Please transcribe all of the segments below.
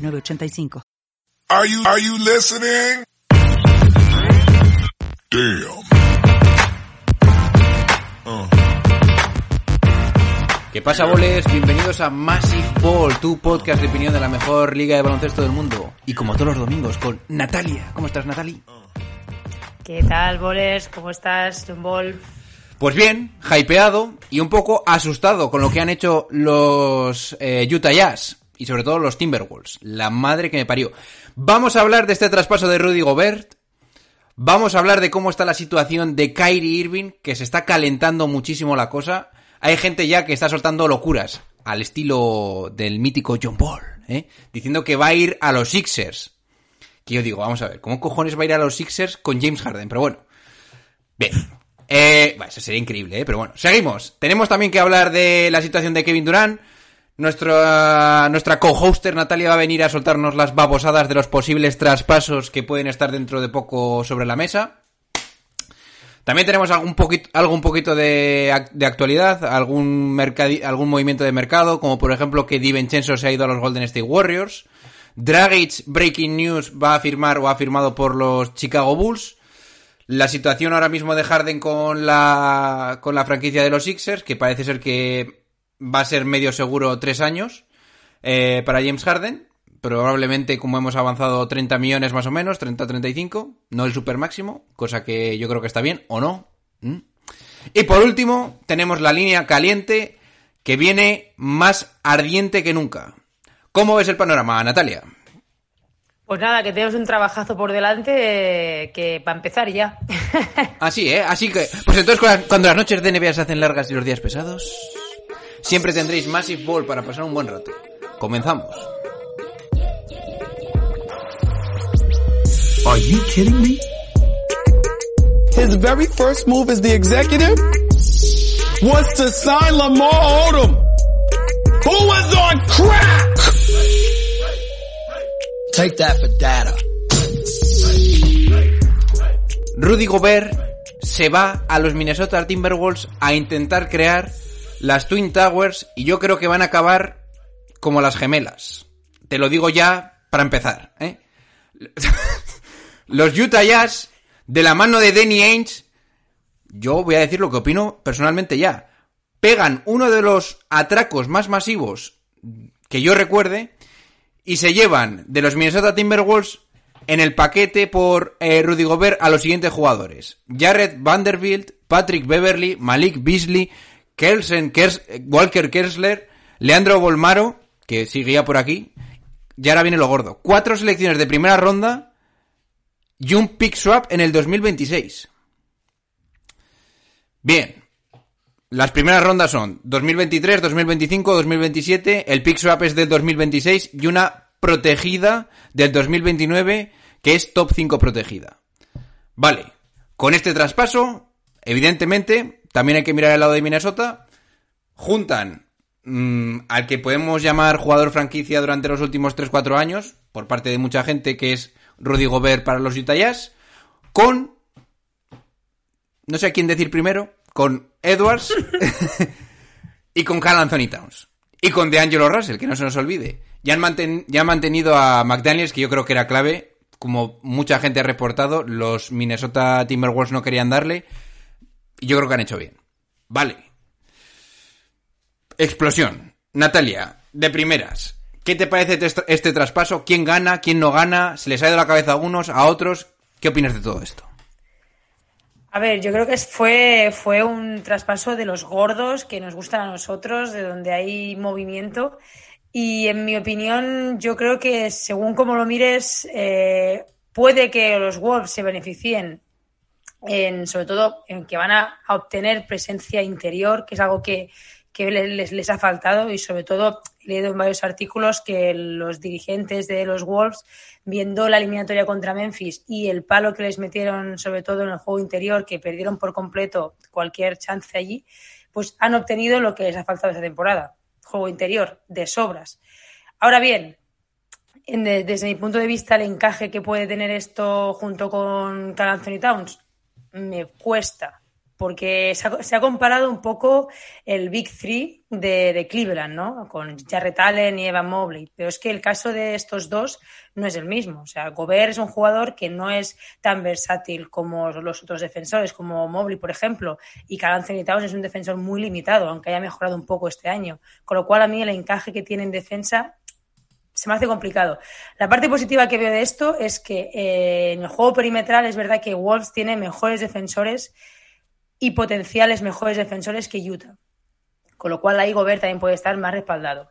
906985. Are you, are you listening? Damn. ¿Qué pasa, boles? Bienvenidos a Massive Ball, tu podcast de opinión de la mejor liga de baloncesto del mundo. Y como todos los domingos, con Natalia. ¿Cómo estás, Natalie? ¿Qué tal, Boles? ¿Cómo estás, Ball? Pues bien, hypeado y un poco asustado con lo que han hecho los eh, Utah Jazz y sobre todo los Timberwolves. La madre que me parió. Vamos a hablar de este traspaso de Rudy Gobert. Vamos a hablar de cómo está la situación de Kyrie Irving, que se está calentando muchísimo la cosa. Hay gente ya que está soltando locuras al estilo del mítico John Ball, ¿eh? diciendo que va a ir a los Sixers. Que yo digo, vamos a ver, ¿cómo cojones va a ir a los Sixers con James Harden? Pero bueno, bien. Eh, bueno, eso sería increíble, ¿eh? pero bueno, seguimos. Tenemos también que hablar de la situación de Kevin Durant. Nuestra, nuestra co-hoster Natalia va a venir a soltarnos las babosadas de los posibles traspasos que pueden estar dentro de poco sobre la mesa. También tenemos algún poquito, algo un poquito de, de actualidad, algún, algún movimiento de mercado, como por ejemplo que Di Vincenzo se ha ido a los Golden State Warriors. Dragic, Breaking News, va a firmar o ha firmado por los Chicago Bulls. La situación ahora mismo de Harden con la, con la franquicia de los Sixers, que parece ser que va a ser medio seguro tres años eh, para James Harden. Probablemente, como hemos avanzado, 30 millones más o menos, 30-35, no el super máximo, cosa que yo creo que está bien, o no. ¿Mm? Y por último, tenemos la línea caliente que viene más ardiente que nunca. ¿Cómo ves el panorama, Natalia? Pues nada, que tenemos un trabajazo por delante eh, que para empezar ya. Así, ¿eh? Así que, pues entonces cuando- cuando las noches de NBA se hacen largas y los días pesados, siempre tendréis Massive Ball para pasar un buen rato. Comenzamos. Are you kidding me? His very first move as the executive was to sign Lamar Odom, who was on crack. Take that for data. Rudy Gobert se va a los Minnesota Timberwolves a intentar crear las Twin Towers y yo creo que van a acabar como las gemelas. Te lo digo ya para empezar, ¿eh? Los Utah Jazz, de la mano de Danny Ainge, yo voy a decir lo que opino personalmente ya. Pegan uno de los atracos más masivos que yo recuerde y se llevan de los Minnesota Timberwolves en el paquete por eh, Rudy Gobert a los siguientes jugadores. Jared Vanderbilt, Patrick Beverly, Malik Beasley, Kelsen Walker Kersler, Leandro Bolmaro, que seguía por aquí, y ahora viene lo gordo. Cuatro selecciones de primera ronda y un pick swap en el 2026. Bien. Las primeras rondas son 2023, 2025, 2027, el pick swap es del 2026 y una protegida del 2029 que es top 5 protegida. Vale, con este traspaso, evidentemente, también hay que mirar el lado de Minnesota, juntan mm, al que podemos llamar jugador franquicia durante los últimos 3-4 años, por parte de mucha gente, que es Rudy Gobert para los Utah Jazz, con, no sé a quién decir primero, con Edwards y con Carl Anthony Towns. Y con DeAngelo Russell, que no se nos olvide. Ya han, ya han mantenido a McDaniels, que yo creo que era clave. Como mucha gente ha reportado, los Minnesota Timberwolves no querían darle. Yo creo que han hecho bien. Vale. Explosión. Natalia, de primeras. ¿Qué te parece este, este traspaso? ¿Quién gana? ¿Quién no gana? ¿Se les ha ido la cabeza a unos, a otros? ¿Qué opinas de todo esto? A ver, yo creo que fue, fue un traspaso de los gordos que nos gustan a nosotros, de donde hay movimiento. Y en mi opinión, yo creo que según como lo mires, eh, puede que los Wolves se beneficien en, sobre todo en que van a, obtener presencia interior, que es algo que, que le- les, ha faltado, y sobre todo leído en varios artículos que los dirigentes de los Wolves, viendo la eliminatoria contra Memphis y el palo que les metieron, sobre todo en el juego interior, que perdieron por completo cualquier chance allí, pues han obtenido lo que les ha faltado esta temporada, juego interior, de sobras. Ahora bien, desde mi punto de vista, el encaje que puede tener esto junto con Carl Anthony Towns me cuesta, porque se ha, comparado un poco el Big Three de, Cleveland, ¿no? Con Jarrett Allen y Evan Mobley. Pero es que el caso de estos dos no es el mismo. O sea, Gobert es un jugador que no es tan versátil como los otros defensores, como Mobley, por ejemplo. Y Carl Anthony Towns es un defensor muy limitado, aunque haya mejorado un poco este año. Con lo cual, a mí el encaje que tiene en defensa se me hace complicado. La parte positiva que veo de esto es que eh, en el juego perimetral es verdad que Wolves tiene mejores defensores y potenciales mejores defensores que Utah. Con lo cual ahí Gobert también puede estar más respaldado.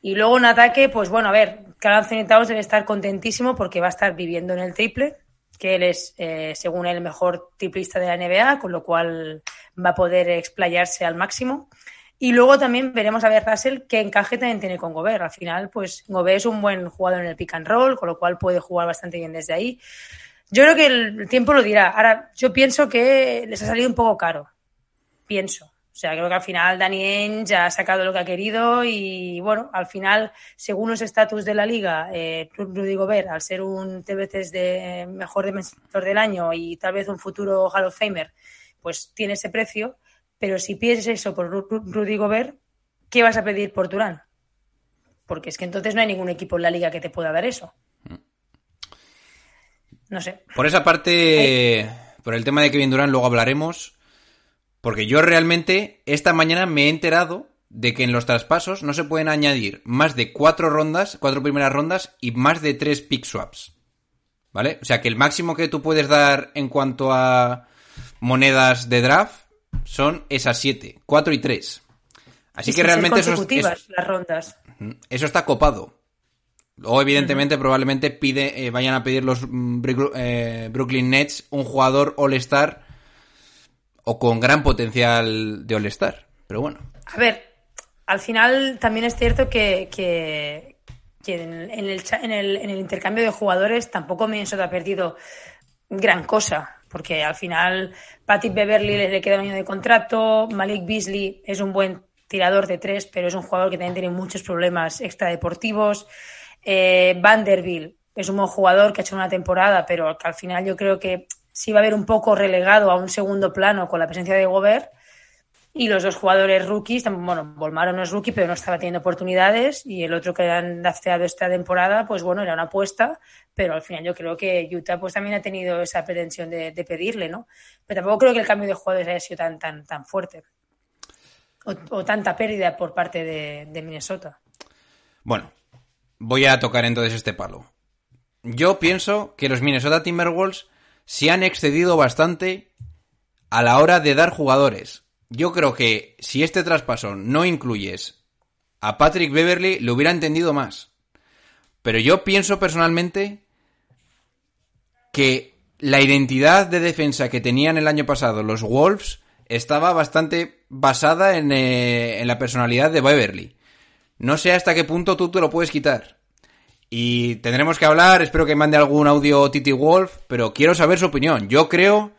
Y luego un ataque, pues bueno, a ver, Carl Anthony Towns debe estar contentísimo porque va a estar viviendo en el triple, que él es, eh, según él, el mejor triplista de la NBA, con lo cual va a poder explayarse al máximo. Y luego también veremos a ver Russell qué encaje también tiene con Gobert. Al final, pues Gobert es un buen jugador en el pick and roll, con lo cual puede jugar bastante bien desde ahí. Yo creo que el tiempo lo dirá. Ahora, yo pienso que les ha salido un poco caro. Pienso. O sea, creo que al final Dani ya ha sacado lo que ha querido y, bueno, al final, según los estatus de la liga, eh, Rudy Gobert, al ser un TBC de mejor defensor del año y tal vez un futuro Hall of Famer, pues tiene ese precio. Pero si pides eso por Rudy Gobert, ¿qué vas a pedir por Turán? Porque es que entonces no hay ningún equipo en la liga que te pueda dar eso. No sé. Por esa parte, por el tema de Kevin Durán, luego hablaremos. Porque yo realmente esta mañana me he enterado de que en los traspasos no se pueden añadir más de cuatro rondas, cuatro primeras rondas y más de tres pick swaps. ¿Vale? O sea que el máximo que tú puedes dar en cuanto a monedas de draft son esas siete, cuatro y tres. Así que realmente eso, las rondas. eso está copado. O evidentemente probablemente pide, eh, vayan a pedir los mm, eh, Brooklyn Nets un jugador All-Star o con gran potencial de All-Star. Pero bueno. A ver, al final también es cierto que, en, el, en, el, intercambio de jugadores tampoco Minnesota ha perdido gran cosa porque al final Patrick Beverly le queda un año de contrato, Malik Beasley es un buen tirador de tres, pero es un jugador que también tiene muchos problemas extradeportivos. Eh, Vanderbilt es un buen jugador que ha hecho una temporada, pero que al final yo creo que sí va a haber un poco relegado a un segundo plano con la presencia de Gobert. Y los dos jugadores rookies, bueno, Volmaro no es rookie, pero no estaba teniendo oportunidades. Y el otro que han drafteado esta temporada, pues bueno, era una apuesta. Pero al final yo creo que Utah pues también ha tenido esa pretensión de, pedirle, ¿no? Pero tampoco creo que el cambio de jugadores haya sido tan, tan, tan fuerte. O, tanta pérdida por parte de, de Minnesota. Bueno, voy a tocar entonces este palo. Yo pienso que los Minnesota Timberwolves se han excedido bastante a la hora de dar jugadores yo creo que si este traspaso no incluyes a Patrick Beverly, lo hubiera entendido más. Pero yo pienso personalmente que la identidad de defensa que tenían el año pasado los Wolves estaba bastante basada en, eh, en la personalidad de Beverly. No sé hasta qué punto tú te lo puedes quitar. Y tendremos que hablar, espero que mande algún audio Titi Wolf, pero quiero saber su opinión. Yo creo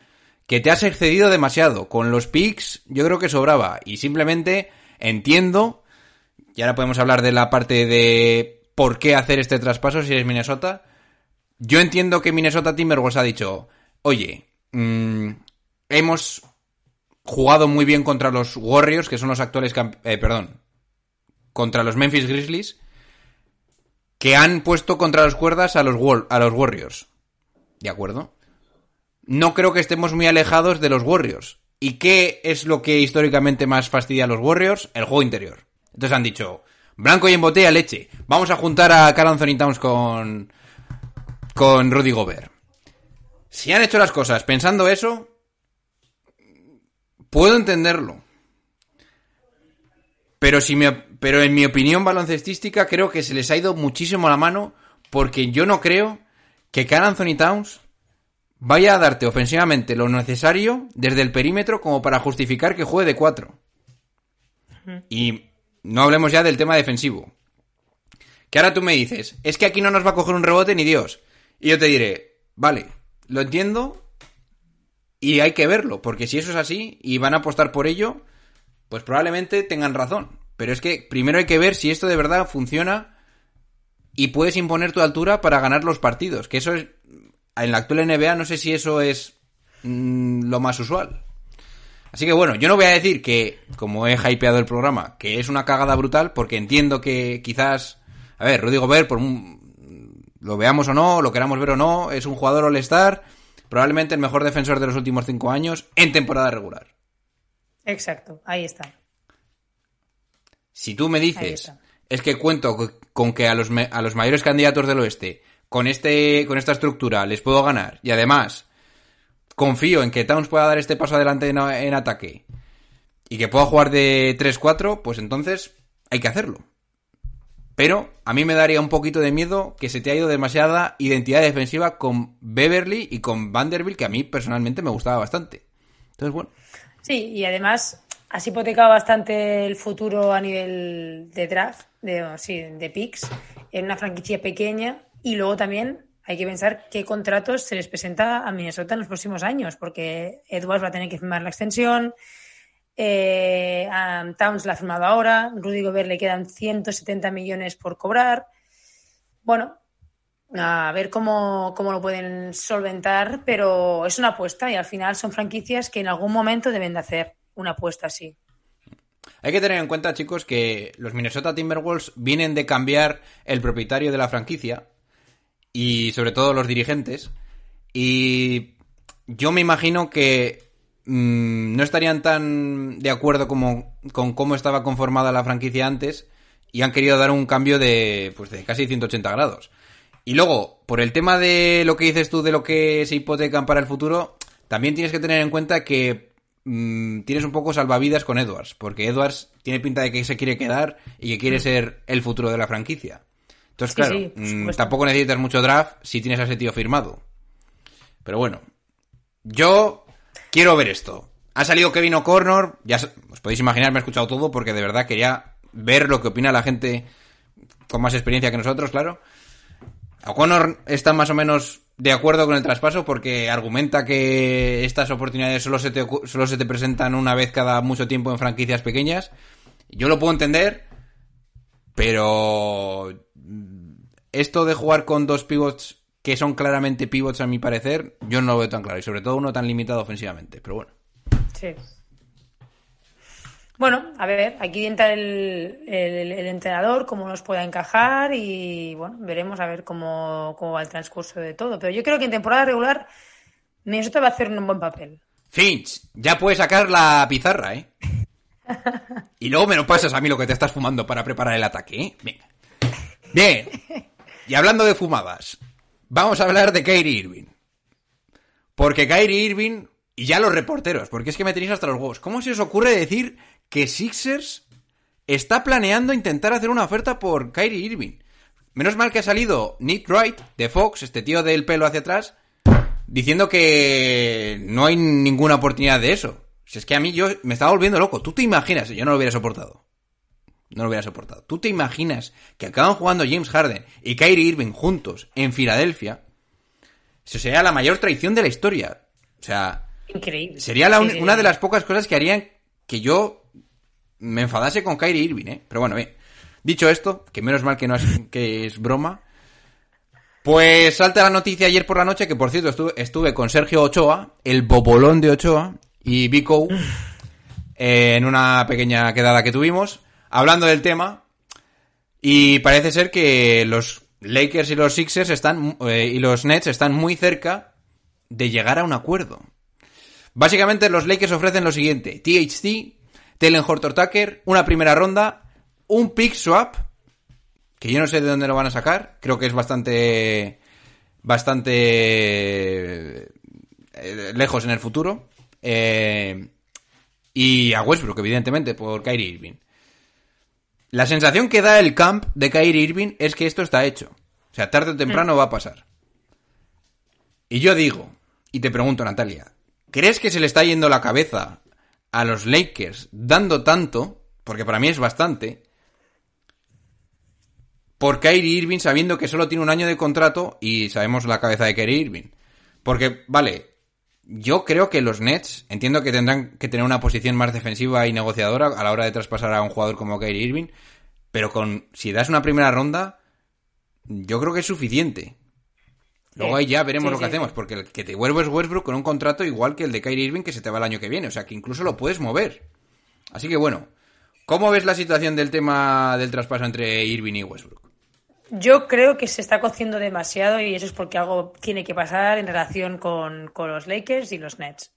que te has excedido demasiado. Con los picks yo creo que sobraba. Y simplemente entiendo, y ahora podemos hablar de la parte de por qué hacer este traspaso si eres Minnesota. Yo entiendo que Minnesota Timberwolves ha dicho, oye, mm, hemos jugado muy bien contra los Warriors, que son los actuales eh, perdón, contra los Memphis Grizzlies, que han puesto contra las cuerdas a los, a los Warriors. ¿De acuerdo? No creo que estemos muy alejados de los Warriors. ¿Y qué es lo que históricamente más fastidia a los Warriors? El juego interior. Entonces han dicho, blanco y en botella leche. Vamos a juntar a Carl Anthony Towns con, con Rudy Gobert. Si han hecho las cosas pensando eso, puedo entenderlo. Pero, si me, pero en mi opinión baloncestística creo que se les ha ido muchísimo la mano porque yo no creo que Carl Anthony Towns vaya a darte ofensivamente lo necesario desde el perímetro como para justificar que juegue de 4. Y no hablemos ya del tema defensivo. Que ahora tú me dices, es que aquí no nos va a coger un rebote ni Dios. Y yo te diré, vale, lo entiendo y hay que verlo, porque si eso es así y van a apostar por ello, pues probablemente tengan razón. Pero es que primero hay que ver si esto de verdad funciona y puedes imponer tu altura para ganar los partidos. Que eso es, en la actual NBA no sé si eso es mm, lo más usual. Así que bueno, yo no voy a decir que, como he hypeado el programa, que es una cagada brutal, porque entiendo que quizás, a ver, Rudy Gobert, por un, lo veamos o no, lo queramos ver o no, es un jugador all-star, probablemente el mejor defensor de los últimos cinco años en temporada regular. Exacto, ahí está. Si tú me dices, es que cuento con que a los, a los mayores candidatos del oeste, con, este, con esta estructura, les puedo ganar, y además confío en que Towns pueda dar este paso adelante en, ataque, y que pueda jugar de 3-4, pues entonces hay que hacerlo. Pero a mí me daría un poquito de miedo que se te ha ido demasiada identidad defensiva con Beverly y con Vanderbilt, que a mí personalmente me gustaba bastante. Entonces, bueno. Sí, y además has hipotecado bastante el futuro a nivel de draft, de, sí, de picks, en una franquicia pequeña. Y luego también hay que pensar qué contratos se les presenta a Minnesota en los próximos años, porque Edwards va a tener que firmar la extensión, eh, Towns la ha firmado ahora, Rudy Gobert le quedan 170 millones por cobrar. Bueno, a ver cómo, cómo lo pueden solventar, pero es una apuesta y al final son franquicias que en algún momento deben de hacer una apuesta así. Hay que tener en cuenta, chicos, que los Minnesota Timberwolves vienen de cambiar el propietario de la franquicia y sobre todo los dirigentes. Y yo me imagino que mm, no estarían tan de acuerdo como, con cómo estaba conformada la franquicia antes y han querido dar un cambio de, pues de casi 180 grados. Y luego, por el tema de lo que dices tú de lo que se hipotecan para el futuro, también tienes que tener en cuenta que mm, tienes un poco salvavidas con Edwards, porque Edwards tiene pinta de que se quiere quedar y que quiere ser el futuro de la franquicia. Entonces, claro, sí, mm, tampoco necesitas mucho draft si tienes a ese tío firmado. Pero bueno, yo quiero ver esto. Ha salido Kevin O'Connor, ya os podéis imaginar, me he escuchado todo porque de verdad quería ver lo que opina la gente con más experiencia que nosotros, claro. O'Connor está más o menos de acuerdo con el traspaso porque argumenta que estas oportunidades solo se te, solo se te presentan una vez cada mucho tiempo en franquicias pequeñas. Yo lo puedo entender, pero esto de jugar con dos pivots que son claramente pivots a mi parecer, yo no lo veo tan claro y sobre todo uno tan limitado ofensivamente. Pero bueno. Sí. Bueno, a ver, aquí entra el, el- el entrenador, cómo nos pueda encajar y bueno, veremos a ver cómo, cómo va el transcurso de todo. Pero yo creo que en temporada regular Minnesota va a hacer un buen papel. Finch, ya puedes sacar la pizarra, ¿eh? Y luego me lo pasas a mí lo que te estás fumando para preparar el ataque, ¿eh? Venga. Bien. Y hablando de fumadas, vamos a hablar de Kyrie Irving. Porque Kyrie Irving, y ya los reporteros, porque es que me tenéis hasta los huevos. ¿Cómo se os ocurre decir que Sixers está planeando intentar hacer una oferta por Kyrie Irving? Menos mal que ha salido Nick Wright de Fox, este tío del pelo hacia atrás, diciendo que no hay ninguna oportunidad de eso. Si es que a mí yo me estaba volviendo loco. ¿Tú te imaginas? Yo no lo hubiera soportado. No lo hubiera soportado. ¿Tú te imaginas que acaban jugando James Harden y Kyrie Irving juntos en Filadelfia? Eso sería la mayor traición de la historia. O sea, Increíble. sería la un- Sí, sí, una de las pocas cosas que harían que yo me enfadase con Kyrie Irving, ¿eh? Pero bueno, bien. Dicho esto, que menos mal que no es, que es broma, pues salta la noticia ayer por la noche, que por cierto estuve, estuve con Sergio Ochoa, el bobolón de Ochoa, y Vico, eh, en una pequeña quedada que tuvimos, hablando del tema, y parece ser que los Lakers y los Sixers están, eh, y los Nets están muy cerca de llegar a un acuerdo. Básicamente los Lakers ofrecen lo siguiente, THC, Telen Horton Tucker, una primera ronda, un pick swap, que yo no sé de dónde lo van a sacar, creo que es bastante bastante eh, lejos en el futuro. Eh, y a Westbrook, evidentemente, por Kyrie Irving. La sensación que da el camp de Kyrie Irving es que esto está hecho. O sea, tarde o temprano va a pasar. Y yo digo, y te pregunto, Natalia, ¿crees que se le está yendo la cabeza a los Lakers dando tanto? Porque para mí es bastante. por Kyrie Irving sabiendo que solo tiene un año de contrato y sabemos la cabeza de Kyrie Irving. Porque, vale, yo creo que los Nets, entiendo que tendrán que tener una posición más defensiva y negociadora a la hora de traspasar a un jugador como Kyrie Irving, pero con si das una primera ronda, yo creo que es suficiente. Luego ahí ya veremos Sí, lo que sí, hacemos, porque el que te vuelves Westbrook con un contrato igual que el de Kyrie Irving que se te va el año que viene, o sea que incluso lo puedes mover. Así que bueno, ¿cómo ves la situación del tema del traspaso entre Irving y Westbrook? Yo creo que se está cociendo demasiado y eso es porque algo tiene que pasar en relación con, con los Lakers y los Nets.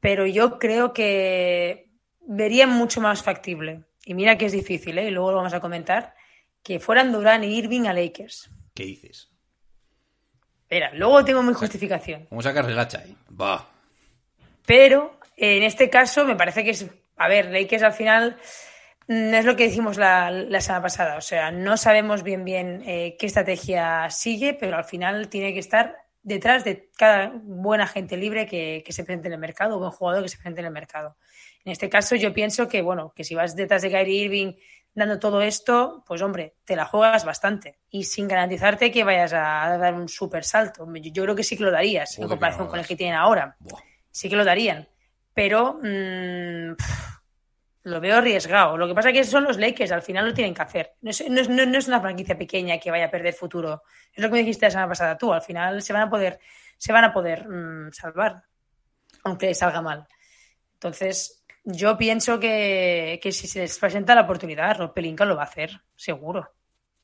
Pero yo creo que vería mucho más factible, y mira que es difícil, ¿eh? y luego lo vamos a comentar, que fueran Durán y Irving a Lakers. ¿Qué dices? Espera, luego tengo mi justificación. ¿Cómo sacas el hacha ahí? Va. Pero en este caso me parece que es. A ver, Lakers al final es lo que dijimos la, la semana pasada. O sea, no sabemos bien bien eh, qué estrategia sigue, pero al final tiene que estar detrás de cada buen agente libre que, que se presente en el mercado, o buen jugador que se presente en el mercado. En este caso, yo pienso que, bueno, que si vas detrás de Kyrie Irving dando todo esto, pues hombre, te la juegas bastante. Y sin garantizarte que vayas a dar un super salto. Yo, creo que sí que lo darías en comparación con el que tienen ahora Buah. sí que lo darían. Pero mm, pff, lo veo arriesgado. Lo que pasa es que son los Lakers, al final lo tienen que hacer. No es, no no es una franquicia pequeña que vaya a perder futuro. Es lo que me dijiste la semana pasada tú. Al final se van a poder, se van a poder mm, salvar, aunque salga mal. Entonces, yo pienso que, que si se les presenta la oportunidad, Rob Pelinka lo va a hacer, seguro.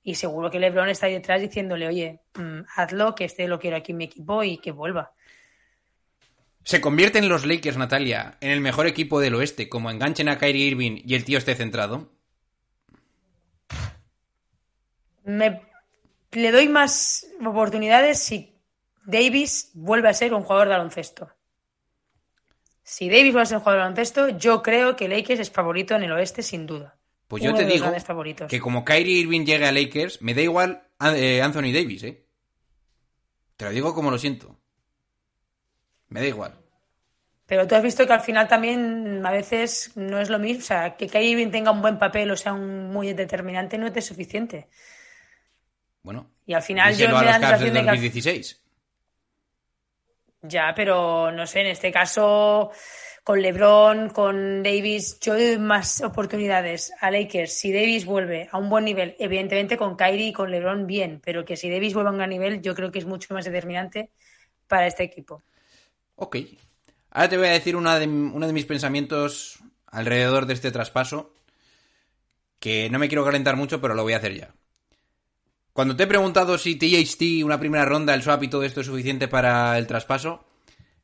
Y seguro que LeBron está ahí detrás diciéndole, oye, mm, hazlo, que este lo quiero aquí en mi equipo y que vuelva. ¿Se convierten los Lakers, Natalia, en el mejor equipo del oeste, como enganchen a Kyrie Irving y el tío esté centrado? Me, le doy más oportunidades si Davis vuelve a ser un jugador de baloncesto. Si Davis vuelve a ser un jugador de baloncesto, yo creo que Lakers es favorito en el oeste, sin duda. Pues yo te digo que como Kyrie Irving llegue a Lakers, me da igual eh, Anthony Davis, ¿eh? Te lo digo como lo siento. Me da igual. Pero tú has visto que al final también a veces no es lo mismo. O sea, que Kyrie tenga un buen papel o sea un muy determinante no es suficiente. Bueno, Y al final yo me da la sensación de que al- 2016. Ya, pero no sé, en este caso, con LeBron, con Davis, yo doy más oportunidades a Lakers. Si Davis vuelve a un buen nivel, evidentemente con Kyrie y con LeBron bien, pero que si Davis vuelve a un gran nivel, yo creo que es mucho más determinante para este equipo. Ok. Ahora te voy a decir una de, uno de mis pensamientos alrededor de este traspaso, que no me quiero calentar mucho, pero lo voy a hacer ya. Cuando te he preguntado si THT, una primera ronda, el swap y todo esto es suficiente para el traspaso,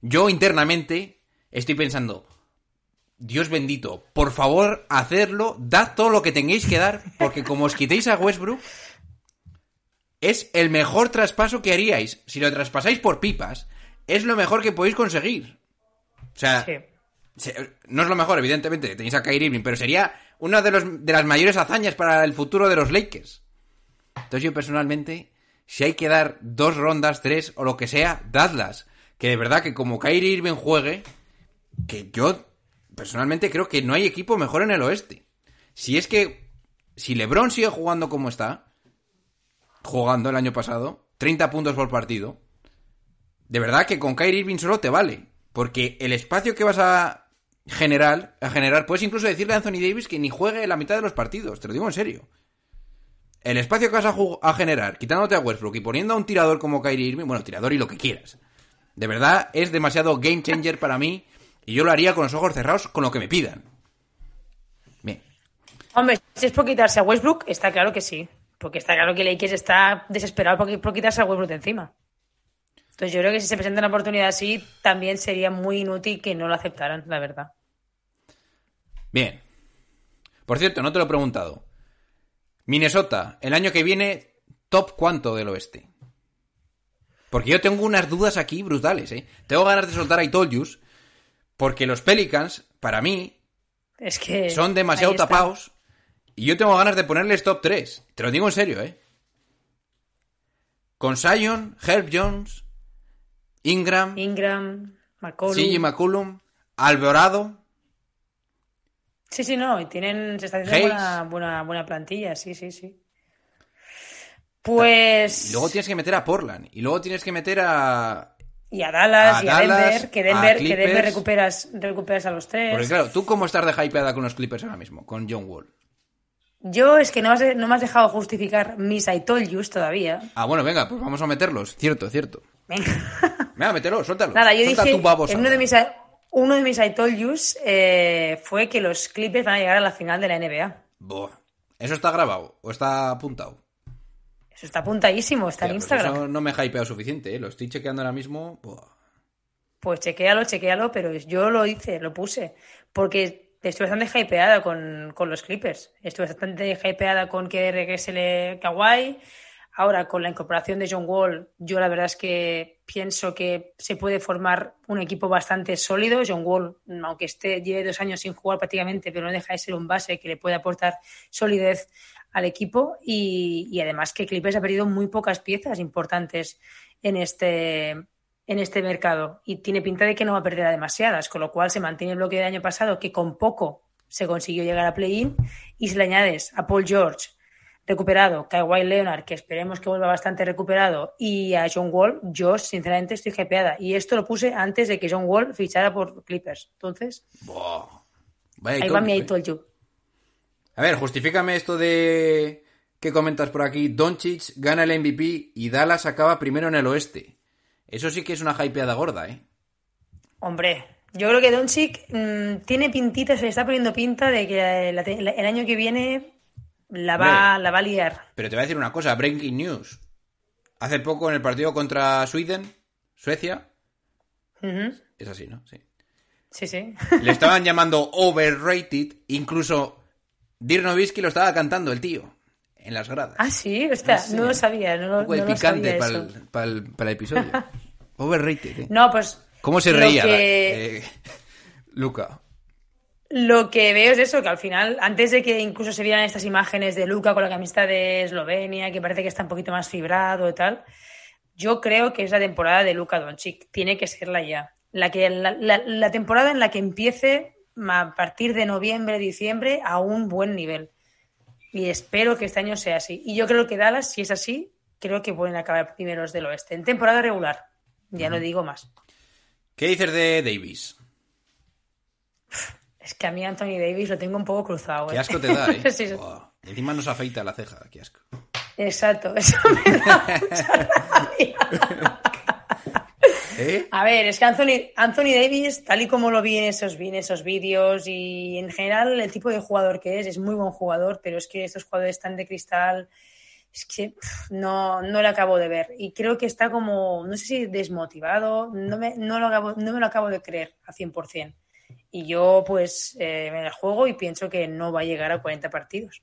yo internamente estoy pensando, Dios bendito, por favor, hacerlo, dad todo lo que tengáis que dar, porque como os quitéis a Westbrook, es el mejor traspaso que haríais. Si lo traspasáis por pipas, es lo mejor que podéis conseguir. O sea, Sí. no es lo mejor, evidentemente, tenéis a Kyrie Irving, pero sería una de, los, de las mayores hazañas para el futuro de los Lakers. Entonces yo personalmente, si hay que dar dos rondas, tres o lo que sea, dadlas. Que de verdad que como Kyrie Irving juegue, que yo personalmente creo que no hay equipo mejor en el oeste. Si es que, si LeBron sigue jugando como está, jugando el año pasado, 30 puntos por partido, de verdad que con Kyrie Irving solo te vale. Porque el espacio que vas a generar, a generar, puedes incluso decirle a Anthony Davis que ni juegue la mitad de los partidos, te lo digo en serio. El espacio que vas a, generar, quitándote a Westbrook y poniendo a un tirador como Kyrie Irving, bueno, tirador y lo que quieras. De verdad, es demasiado game changer para mí y yo lo haría con los ojos cerrados con lo que me pidan. Bien. Hombre, si es por quitarse a Westbrook, está claro que sí. Porque está claro que Lakers está desesperado por quitarse a Westbrook de encima. Entonces yo creo que si se presenta una oportunidad así, también sería muy inútil que no lo aceptaran, la verdad. Bien. Por cierto, no te lo he preguntado. Minnesota, el año que viene, top cuánto del oeste. Porque yo tengo unas dudas aquí brutales, ¿eh? Tengo ganas de soltar a Itolius, porque los Pelicans, para mí, Es que son demasiado tapados y yo tengo ganas de ponerles top 3. Te lo digo en serio, ¿eh? Con Sion, Herb Jones, Ingram, Ingram, McCollum. CJ McCollum, Alvarado. Sí, sí, no, y tienen, se está haciendo buena, buena, buena plantilla, sí, sí, sí. Pues. Y luego tienes que meter a Portland. Y luego tienes que meter a. Y a Dallas a y a Dallas, Denver, que Denver, que Denver recuperas, recuperas a los tres. Porque claro, ¿tú cómo estás de hypeada con los Clippers ahora mismo? Con John Wall. Yo es que no, has- no me has dejado justificar mis I told yous todavía. Ah, bueno, venga, pues vamos a meterlos. Cierto, cierto. Venga. Venga, mételo, suéltalo. Nada, yo Suelta dije, en uno de mis, uno de mis I told yous eh, fue que los Clippers van a llegar a la final de la NBA. Buah. ¿Eso está grabado o está apuntado? Eso está apuntadísimo, está Hostia, en pues Instagram. eso no me he hypeado suficiente, ¿eh? Lo estoy chequeando ahora mismo. Buah. Pues chequéalo, chequéalo, pero yo lo hice, lo puse. Porque estoy bastante hypeada con, con los Clippers. Estoy bastante hypeada con que regrese el Kawhi. Ahora, con la incorporación de John Wall, yo la verdad es que pienso que se puede formar un equipo bastante sólido. John Wall, aunque esté, lleve dos años sin jugar prácticamente, pero no deja de ser un base que le puede aportar solidez al equipo. Y además que Clippers ha perdido muy pocas piezas importantes en este, en este mercado y tiene pinta de que no va a perder a demasiadas, con lo cual se mantiene el bloque del año pasado que con poco se consiguió llegar a play-in y si le añades a Paul George recuperado, Kawhi Leonard que esperemos que vuelva bastante recuperado y a John Wall, yo sinceramente estoy hypeada y esto lo puse antes de que John Wall fichara por Clippers, entonces. Vaya ahí va mi I ¿eh? told you. A ver, justifícame esto de que comentas por aquí. Doncic gana el MVP y Dallas acaba primero en el oeste. Eso sí que es una hypeada gorda, ¿eh? Hombre, yo creo que Doncic mm, tiene pintita, se le está poniendo pinta de que el año que viene la va, Hombre. la va a liar. Pero te voy a decir una cosa, breaking news. Hace poco en el partido contra Sweden, Suecia, es así, ¿no? Sí. Sí, sí. Le estaban llamando overrated, incluso Dirk Nowitzki lo estaba cantando el tío en las gradas. Ah, sí, Ostras, Sí. no lo sabía, no, lo- Un poco de no lo picante sabía para eso. el, para el- para el episodio. Overrated, ¿eh? No, pues. ¿Cómo se reía que- eh, Luca? Lo que veo es eso, que al final, antes de que incluso se vieran estas imágenes de Luca con la camiseta de Eslovenia, que parece que está un poquito más fibrado y tal, yo creo que es la temporada de Luca Doncic. Tiene que serla ya. La, que, la, la- la temporada en la que empiece a partir de noviembre, diciembre, a un buen nivel. Y espero que este año sea así. Y yo creo que Dallas, si es así, creo que pueden acabar primeros del oeste. En temporada regular. Ya no digo más. ¿Qué dices de Davis? Es que a mí Anthony Davis lo tengo un poco cruzado. Qué ¿eh? asco te da, ¿eh? Sí, sí. Encima nos afeita la ceja, qué asco. Exacto, eso me da mucha rabia. ¿Eh? A ver, es que Anthony, Anthony Davis, tal y como lo vi en esos, vi en esos vídeos y en general el tipo de jugador que es, es muy buen jugador, pero es que estos jugadores están de cristal, es que no, no lo acabo de ver. Y creo que está como, no sé si desmotivado, no me, no lo, acabo, no me lo acabo de creer a 100%. Y yo pues eh, me la juego y pienso que no va a llegar a 40 partidos.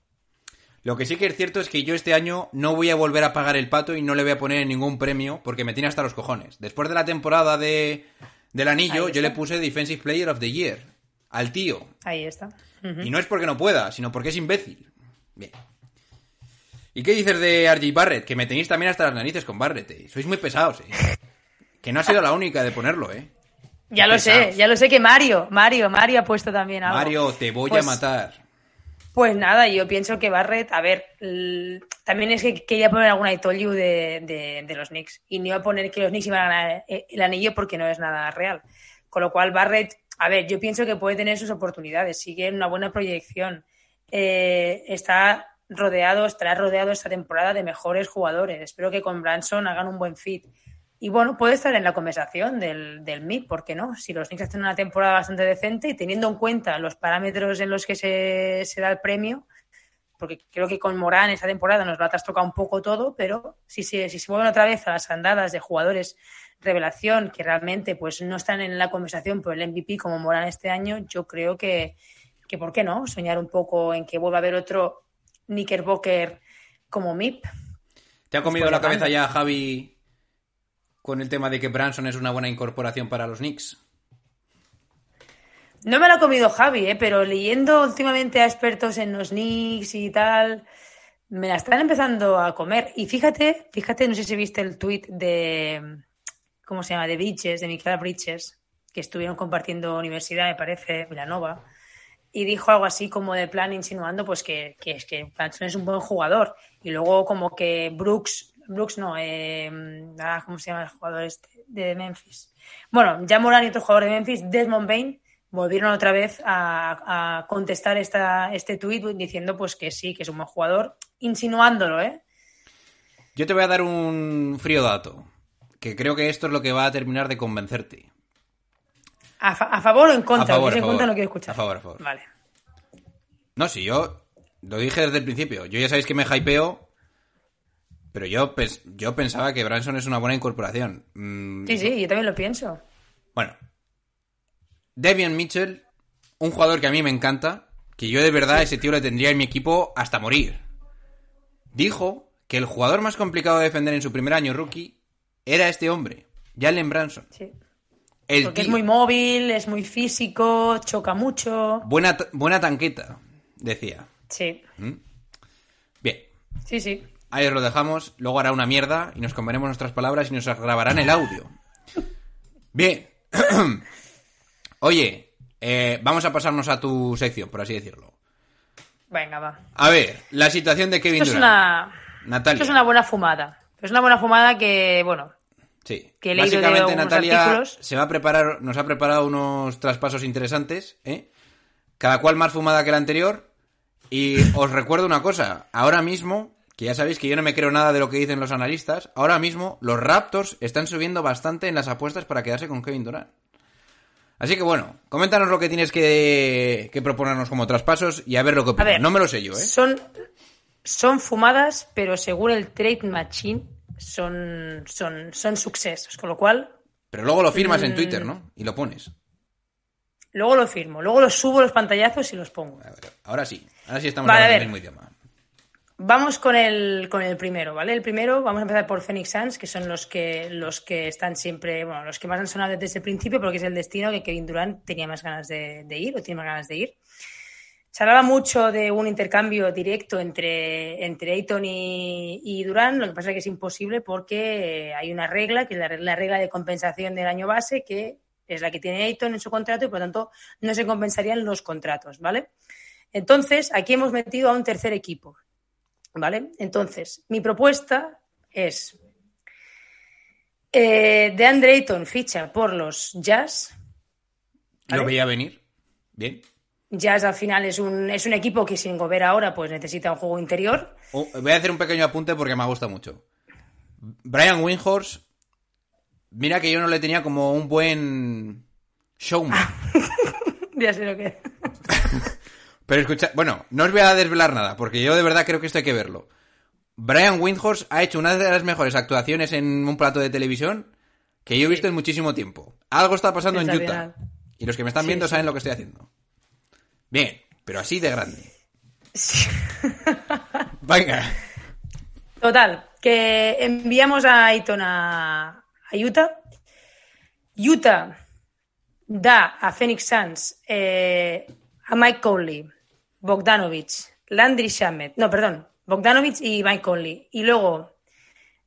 Lo que sí que es cierto es que yo este año no voy a volver a pagar el pato y no le voy a poner ningún premio porque me tiene hasta los cojones. Después de la temporada de, del anillo, yo le puse Defensive Player of the Year al tío. Ahí está. Y no es porque no pueda, sino porque es imbécil. Bien. ¿Y qué dices de RJ Barrett? Que me tenéis también hasta las narices con Barrett. eh. Sois muy pesados, eh. Que no ha sido la única de ponerlo, eh. Ya lo sé, ya lo sé que Mario, Mario, Mario ha puesto también algo. Mario, te voy Pues- a matar. Pues nada, yo pienso que Barrett, a ver, también es que quería poner alguna I told you de, de- de los Knicks. Y no iba a poner que los Knicks iban a ganar el el anillo porque no es nada real. Con lo cual, Barrett, a ver, yo pienso que puede tener sus oportunidades, sigue en una buena proyección. Eh, está rodeado, estará rodeado esta temporada de mejores jugadores. Espero que con Branson hagan un buen fit. Y bueno, puede estar en la conversación del, del MIP, ¿por qué no? Si los Knicks hacen una temporada bastante decente y teniendo en cuenta los parámetros en los que se, se da el premio, porque creo que con Morán esta temporada nos lo ha trastocado un poco todo, pero si se, si se vuelven otra vez a las andadas de jugadores revelación que realmente pues no están en la conversación por el MVP como Morán este año, yo creo que, que ¿por qué no? Soñar un poco en que vuelva a haber otro Knickerbocker como MIP. ¿Te ha comido la cabeza ya Javi con el tema de que Branson es una buena incorporación para los Knicks? No me lo ha comido Javi, ¿eh? pero leyendo últimamente a expertos en los Knicks y tal, me la están empezando a comer. Y fíjate, fíjate, no sé si viste el tweet de, ¿cómo se llama? De Bridges, de Michaela Bridges, que estuvieron compartiendo universidad, me parece, Villanova. Y dijo algo así como de plan insinuando pues que, que, es que es un buen jugador. Y luego como que Brooks, Brooks no, eh, ah, ¿cómo se llama el jugador este? De Memphis. Bueno, ya Morán y otro jugador de Memphis, Desmond Bain, volvieron otra vez a, a contestar esta, este tuit diciendo pues que sí, que es un buen jugador, insinuándolo, ¿eh? Yo te voy a dar un frío dato, que creo que esto es lo que va a terminar de convencerte. ¿A, fa- a favor o en contra? A favor, a en contra favor. no quiero escuchar. A favor, a favor. Vale. No, si yo lo dije desde el principio. Yo ya sabéis que me hypeo, pero yo, pens- yo pensaba que Branson es una buena incorporación. Mm, Sí, sí, yo también lo pienso. Bueno, Devian Mitchell, un jugador que a mí me encanta, que yo de verdad ese tío le tendría en mi equipo hasta morir. Dijo que el jugador más complicado de defender en su primer año rookie era este hombre, Jalen Branson. Sí. El Porque es muy móvil, es muy físico, choca mucho. Buena, buena tanqueta, decía. Sí, Bien, sí, sí. ahí os lo dejamos. Luego hará una mierda y nos comeremos nuestras palabras y nos grabarán el audio. Bien. Oye, eh, vamos a pasarnos a tu sección, por así decirlo. Venga, va. A ver, la situación de Kevin Esto es Durant. una, Natalia. esto es una buena fumada. Es una buena fumada que, bueno, Sí. que he leído Básicamente Natalia artículos. se va a preparar, nos ha preparado unos traspasos interesantes, ¿eh? Cada cual más fumada que la anterior. Y os recuerdo una cosa, ahora mismo, que ya sabéis que yo no me creo nada de lo que dicen los analistas, ahora mismo los Raptors están subiendo bastante en las apuestas para quedarse con Kevin Durant. Así que bueno, coméntanos lo que tienes que, que proponernos como traspasos y a ver lo que opinas. No me lo sé yo, ¿eh? Son, son fumadas, pero según el Trade Machine, son, son, son sucesos. Con lo cual, Pero luego lo firmas en Mm. Twitter, ¿no? Y lo pones. luego lo firmo. Luego los subo los pantallazos y los pongo. A ver, ahora sí, ahora sí estamos Vale, hablando a el ver. mismo idioma. Vamos con el, con el primero, ¿vale? El primero, vamos a empezar por Phoenix Suns, que son los que, los que están siempre, bueno, los que más han sonado desde el principio, porque es el destino que Kevin Durant tenía más ganas de, de ir, o tiene más ganas de ir. Se hablaba mucho de un intercambio directo entre, entre Ayton y, y Durant, lo que pasa es que es imposible porque hay una regla, que es la, re- la regla de compensación del año base, que es la que tiene Ayton en su contrato y por lo tanto no se compensarían los contratos, ¿vale? Entonces, aquí hemos metido a un tercer equipo, ¿Vale? Entonces, mi propuesta es eh, de Andre Ayton ficha por los Jazz. ¿vale? Lo veía venir. Bien. Jazz al final es un, es un equipo que sin Gobert ahora pues necesita un juego interior. Oh, voy a hacer un pequeño apunte porque me gusta mucho. Brian Windhorst, mira que yo no le tenía como un buen showman. ya sé lo que Pero escucha, bueno, no os voy a desvelar nada porque yo de verdad creo que esto hay que verlo. Brian Windhorst ha hecho una de las mejores actuaciones en un plato de televisión que yo he visto en muchísimo tiempo. Algo está pasando en Utah. Y los que me están Sí, viendo sí. saben lo que estoy haciendo. Bien, pero así de grande. Venga. Total, que enviamos a Ayton a, a Utah. Utah da a Phoenix Suns eh, a Mike Conley, Bogdanovich, Landry Shamet, no, perdón, Bogdanovich y Mike Conley. Y luego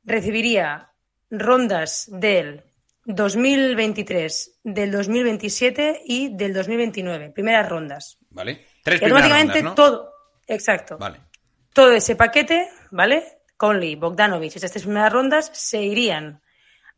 recibiría rondas del 2023, del 2027 y del 2029. Primeras rondas. ¿Vale? Tres Y primeras automáticamente rondas, ¿no? todo. Exacto Vale. todo ese paquete, ¿vale? Conley, Bogdanovich, esas tres primeras rondas se irían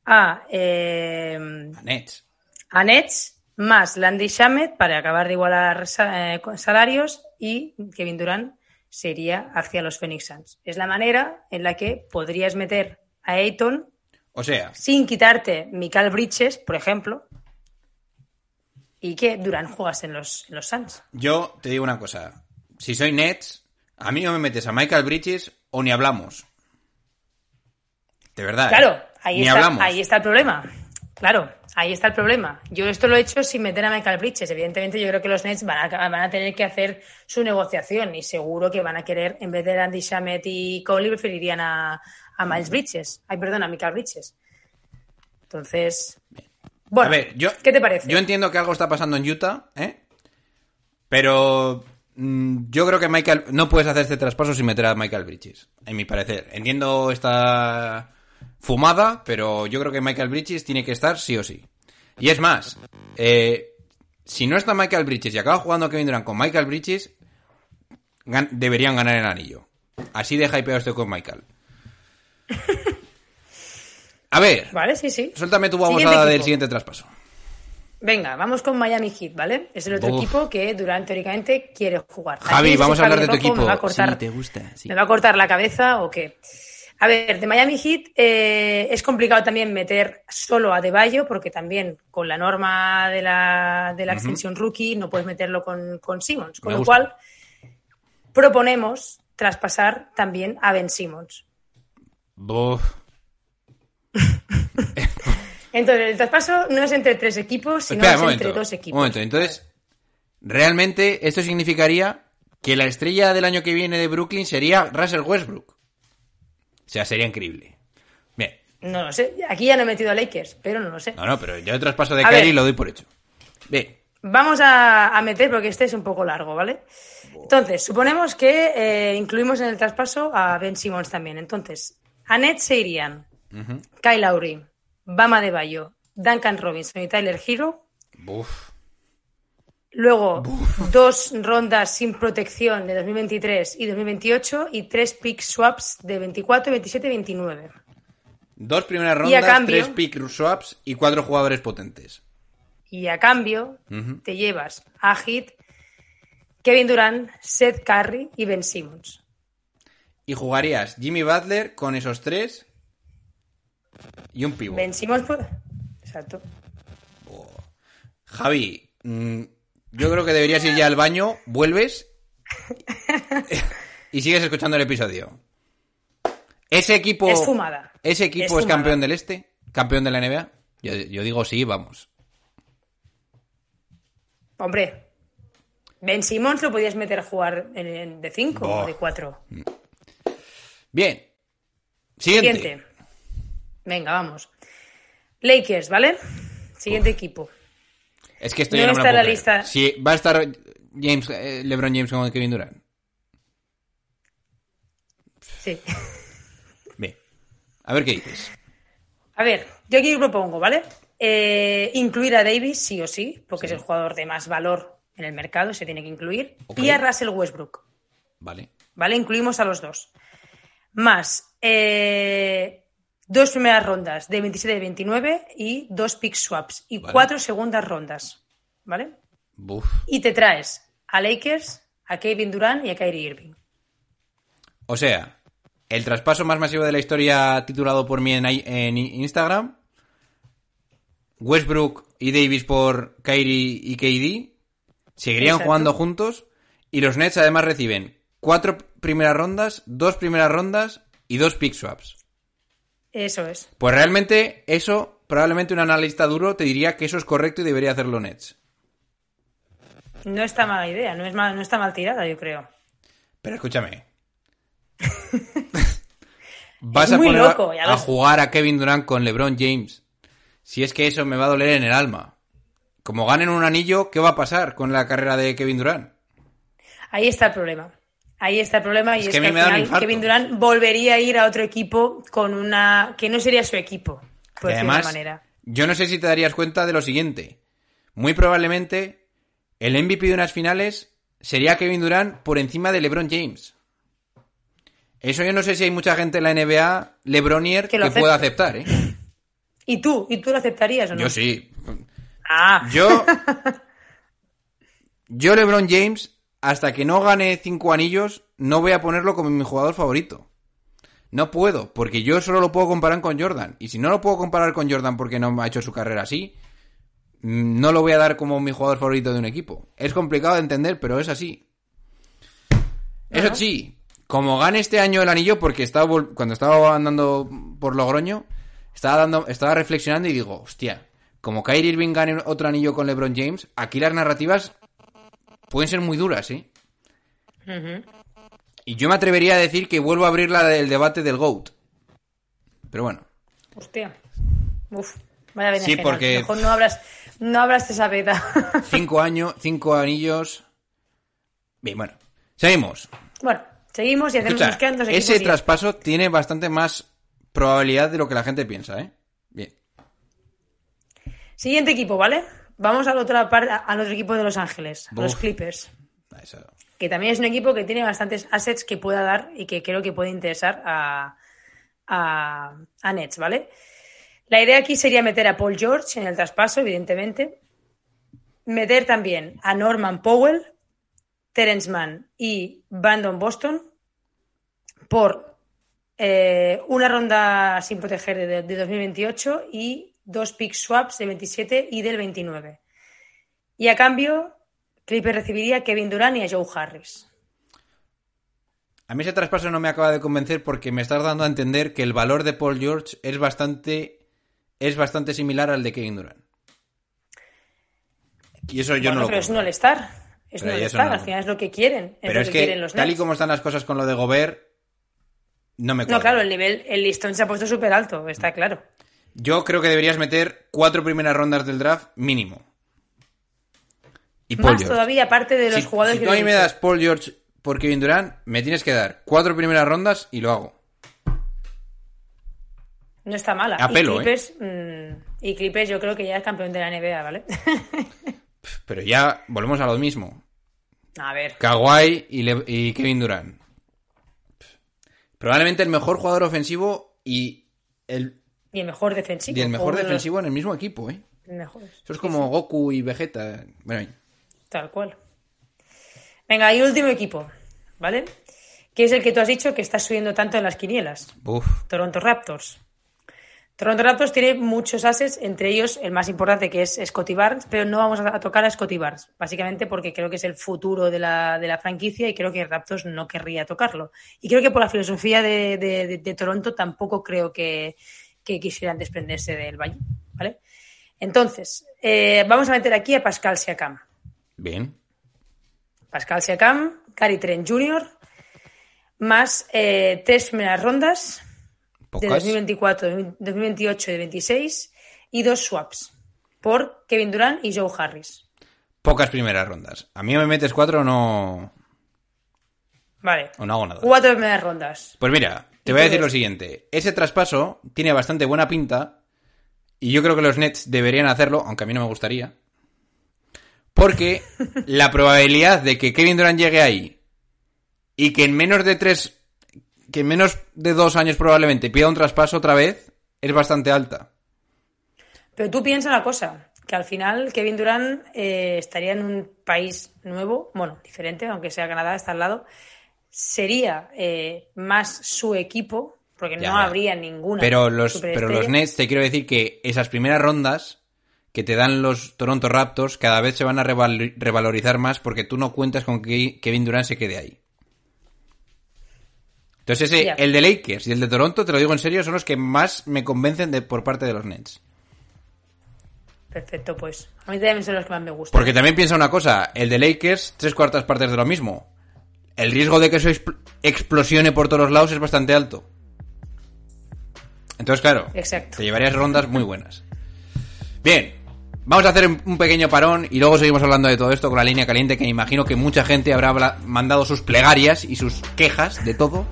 a, eh, A Nets. a Nets más Landry Shamet para acabar de igualar eh, con salarios y Kevin Durant se iría hacia los Phoenix Suns. Es la manera en la que podrías meter a Ayton O sea, sin quitarte Michael Bridges, por ejemplo, y que Durant juegas en los, en los Suns. yo te digo una cosa. Si soy Nets, a mí no me metes a Michael Bridges o ni hablamos. De verdad. ¿eh? Claro, ahí Ni está, hablamos. ahí está el problema. Claro, ahí está el problema. Yo esto lo he hecho sin meter a Michael Bridges. Evidentemente, yo creo que los Nets van a, van a tener que hacer su negociación y seguro que van a querer, en vez de Andy Shamet y Conley, preferirían a, a Miles Bridges. Ay, perdón, a Michael Bridges. Entonces, bueno, a ver, yo, ¿qué te parece? Yo entiendo que algo está pasando en Utah, ¿eh? Pero mm, yo creo que Michael no puedes hacer este traspaso sin meter a Michael Bridges, en mi parecer. Entiendo esta fumada, pero yo creo que Michael Bridges tiene que estar sí o sí. Y es más, eh, si no está Michael Bridges y acaba jugando Kevin Durant con Michael Bridges, gan- deberían ganar el anillo. Así de hypeado estoy con Michael. A ver, Vale, sí, sí. suéltame tu babosada del siguiente traspaso. Venga, vamos con Miami Heat, ¿vale? Es el otro Uf. equipo que Durant teóricamente quiere jugar. Javi, Aquí ese vamos a hablar de tu equipo. Me va a cortar, Sí, te gusta, sí. ¿Me va a cortar la cabeza o qué? A ver, de Miami Heat eh, es complicado también meter solo a De Bayo, porque también con la norma de la, de la extensión rookie no puedes meterlo con, con Simmons. Con Me lo gusta. cual, proponemos traspasar también a Ben Simmons. Buf. Entonces, el traspaso no es entre tres equipos, sino Espera, es entre dos Un equipos. momento. Entonces, realmente esto significaría que la estrella del año que viene de Brooklyn sería Russell Westbrook. O sea, sería increíble. Bien. No lo sé. Aquí ya no he metido a Lakers, pero no lo sé. No, no, pero yo el traspaso de Kyrie lo doy por hecho. Bien. Vamos a, a meter porque este es un poco largo, ¿vale? Entonces, suponemos que eh, incluimos en el traspaso a Ben Simmons también. Entonces, a Ned se irían Kyle Lowry, Bama de Bayo, Duncan Robinson y Tyler Hero. Buf. Luego, dos rondas sin protección de 2023 y 2028 y tres pick swaps de 24, 27 y 29. Dos primeras rondas, cambio- tres pick swaps y cuatro jugadores potentes. Y a cambio, te llevas a Hit, Kevin Durant, Seth Curry y Ben Simmons. Y jugarías Jimmy Butler con esos tres y un pivot. Ben Simmons, pues. Exacto. Javi, mm, yo creo que deberías ir ya al baño, vuelves y sigues escuchando el episodio. Ese equipo. Es fumada. ¿Ese equipo Es es, fumada. campeón del Este? ¿Campeón de la NBA? Yo, yo digo sí, vamos. Hombre, Ben Simmons lo podías meter a jugar en- en- de 5 Buah. o de 4. Bien. Siguiente. Siguiente. Venga, vamos. Lakers, ¿vale? Siguiente equipo. Es que esto No me está en la lista. Si va a estar James, eh, LeBron James con Kevin Durant. Sí. Bien. A ver qué dices. A ver, yo aquí propongo, ¿vale? Eh, incluir a Davis, sí o sí, porque es el jugador de más valor en el mercado, se tiene que incluir. Y a Russell Westbrook. Vale. ¿vale? Incluimos a los dos. Más eh, dos primeras rondas de 27 y 29 y dos pick swaps y Vale. cuatro segundas rondas, ¿vale? Buf. Y te traes a Lakers, a Kevin Durant y a Kyrie Irving. O sea, el traspaso más masivo de la historia titulado por mí en, Instagram. Westbrook y Davis por Kyrie y KD. Seguirían Exacto. jugando juntos. Y los Nets además reciben cuatro primeras rondas, dos primeras rondas y dos pick swaps. Eso es. Pues realmente eso, probablemente un analista duro te diría que eso es correcto y debería hacerlo Nets. No está mala idea, no, es mal, no está mal tirada, yo creo. Pero escúchame. Vas Es a poner loco, a- jugar a Kevin Durant con LeBron James. Si es que eso me va a doler en el alma. Como ganen un anillo, ¿qué va a pasar con la carrera de Kevin Durant? Ahí está el problema. Ahí está el problema y Es es, que al final. Kevin Durant volvería a ir a otro equipo con una que no sería su equipo, por de además, manera. yo no sé si te darías cuenta de lo siguiente. Muy probablemente el MVP de unas finales sería Kevin Durant por encima de LeBron James. Eso yo no sé si hay mucha gente en la NBA, LeBronier, Que pueda aceptar, ¿eh? ¿Y tú? ¿Y tú lo aceptarías o no? Yo sí. Ah, Yo. Yo, LeBron James, hasta que no gane cinco anillos, no voy a ponerlo como mi jugador favorito. No puedo, porque yo solo lo puedo comparar con Jordan. Y si no lo puedo comparar con Jordan porque no me ha hecho su carrera así, mm, no lo voy a dar como mi jugador favorito de un equipo. Es complicado de entender, pero es así. Eso sí, como gane este año el anillo, porque estaba cuando estaba andando por Logroño, estaba dando, estaba reflexionando y digo, hostia, como Kyrie Irving gane otro anillo con LeBron James, aquí las narrativas pueden ser muy duras, ¿eh? Y yo me atrevería a decir que vuelvo a abrir la del debate del GOAT. Pero bueno, Hostia. Uf, vaya Sí, berenjena. porque- Mejor no abras, no abras esa beta. cinco años, cinco anillos. Bien, bueno, seguimos. bueno, seguimos y hacemos Escucha, ese y traspaso tiene bastante más probabilidad de lo que la gente piensa, ¿eh? Bien. Siguiente equipo, ¿vale? Vamos al otro, al otro equipo de Los Ángeles, los. Clippers. Ah, eso. que también es un equipo que tiene bastantes assets que pueda dar y que creo que puede interesar a, a, a Nets, ¿vale? La idea aquí sería meter a Paul George en el traspaso, evidentemente. Meter también a Norman Powell, Terence Mann y Brandon Boston por eh, una ronda sin proteger de, de 2028 y dos pick swaps del 27 y del 29. Y a cambio, Clippers recibiría a Kevin Durant y a Joe Harris. A mí ese traspaso no me acaba de convencer porque me estás dando a entender que el valor de Paul George es bastante es bastante similar al de Kevin Durant. Y eso yo Bueno, no lo pero es compro. all-star. Es eso all-star. no. Al final es lo que quieren. Es Pero lo es que, que quieren los tal y como están las cosas con lo de Gobert no me No, cuadra. claro, el nivel, el listón se ha puesto súper alto, está claro. Yo creo que deberías meter cuatro primeras rondas del draft mínimo. Y Paul Más George. todavía, aparte de los si, jugadores si que a mí me das Paul George por Kevin Durant, me tienes que dar cuatro primeras rondas y lo hago. No está mala. A pelo, y Clippers, mm, y Clippers yo creo que ya es campeón de la NBA, ¿vale? Pero ya volvemos a lo mismo. a ver. Kawhi y, Le- y Kevin Durant. Probablemente el mejor jugador ofensivo y el, Y el mejor defensivo. y el mejor los defensivo en el mismo equipo, ¿eh? mejores. Eso es como Goku y Vegeta. Bueno, Tal cual. Venga, y último equipo, ¿vale? Que es el que tú has dicho que está subiendo tanto en las quinielas. uf. Toronto Raptors. Toronto Raptors tiene muchos ases, entre ellos el más importante que es Scotty Barnes, pero no vamos a tocar a Scotty Barnes, básicamente porque creo que es el futuro de la, de la franquicia y creo que Raptors no querría tocarlo. Y creo que por la filosofía de, de- de- de Toronto tampoco creo que, que quisieran desprenderse del Valle, ¿vale? Entonces, eh, vamos a meter aquí a Pascal Siakam. Bien. Pascal Siakam, Gary Trent Jr., más eh, tres primeras rondas de Pocas. 2024, 2028 y de 26 y dos swaps por Kevin Durant y Joe Harris. Pocas primeras rondas. A mí me metes cuatro no, Vale. o no hago nada. Cuatro primeras rondas. Pues mira, te ¿Y voy a decir lo siguiente. Ese traspaso tiene bastante buena pinta y yo creo que los Nets deberían hacerlo, aunque a mí no me gustaría. Porque la probabilidad de que Kevin Durant llegue ahí y que en menos de tres, que en menos de dos años probablemente pida un traspaso otra vez es bastante alta. Pero tú piensa una cosa, que al final Kevin Durant eh, estaría en un país nuevo, bueno, diferente, aunque sea Canadá, está al lado, sería eh, más su equipo, porque Ya, no ya. habría ninguna. Pero los, pero los Nets, te quiero decir que esas primeras rondas que te dan los Toronto Raptors cada vez se van a reval- revalorizar más porque tú no cuentas con que Kevin Durant se quede ahí. Entonces ese, Ya. el de Lakers y el de Toronto, te lo digo en serio, son los que más me convencen de, por parte de los Nets. Perfecto, pues. A mí también son los que más me gustan. Porque también piensa una cosa, el de Lakers, tres cuartas partes de lo mismo. El riesgo de que eso expl- explosione por todos los lados es bastante alto. Entonces, claro, Exacto. te llevarías rondas muy buenas. Bien, vamos a hacer un pequeño parón y luego seguimos hablando de todo esto con la línea caliente que me imagino que mucha gente habrá mandado sus plegarias y sus quejas de todo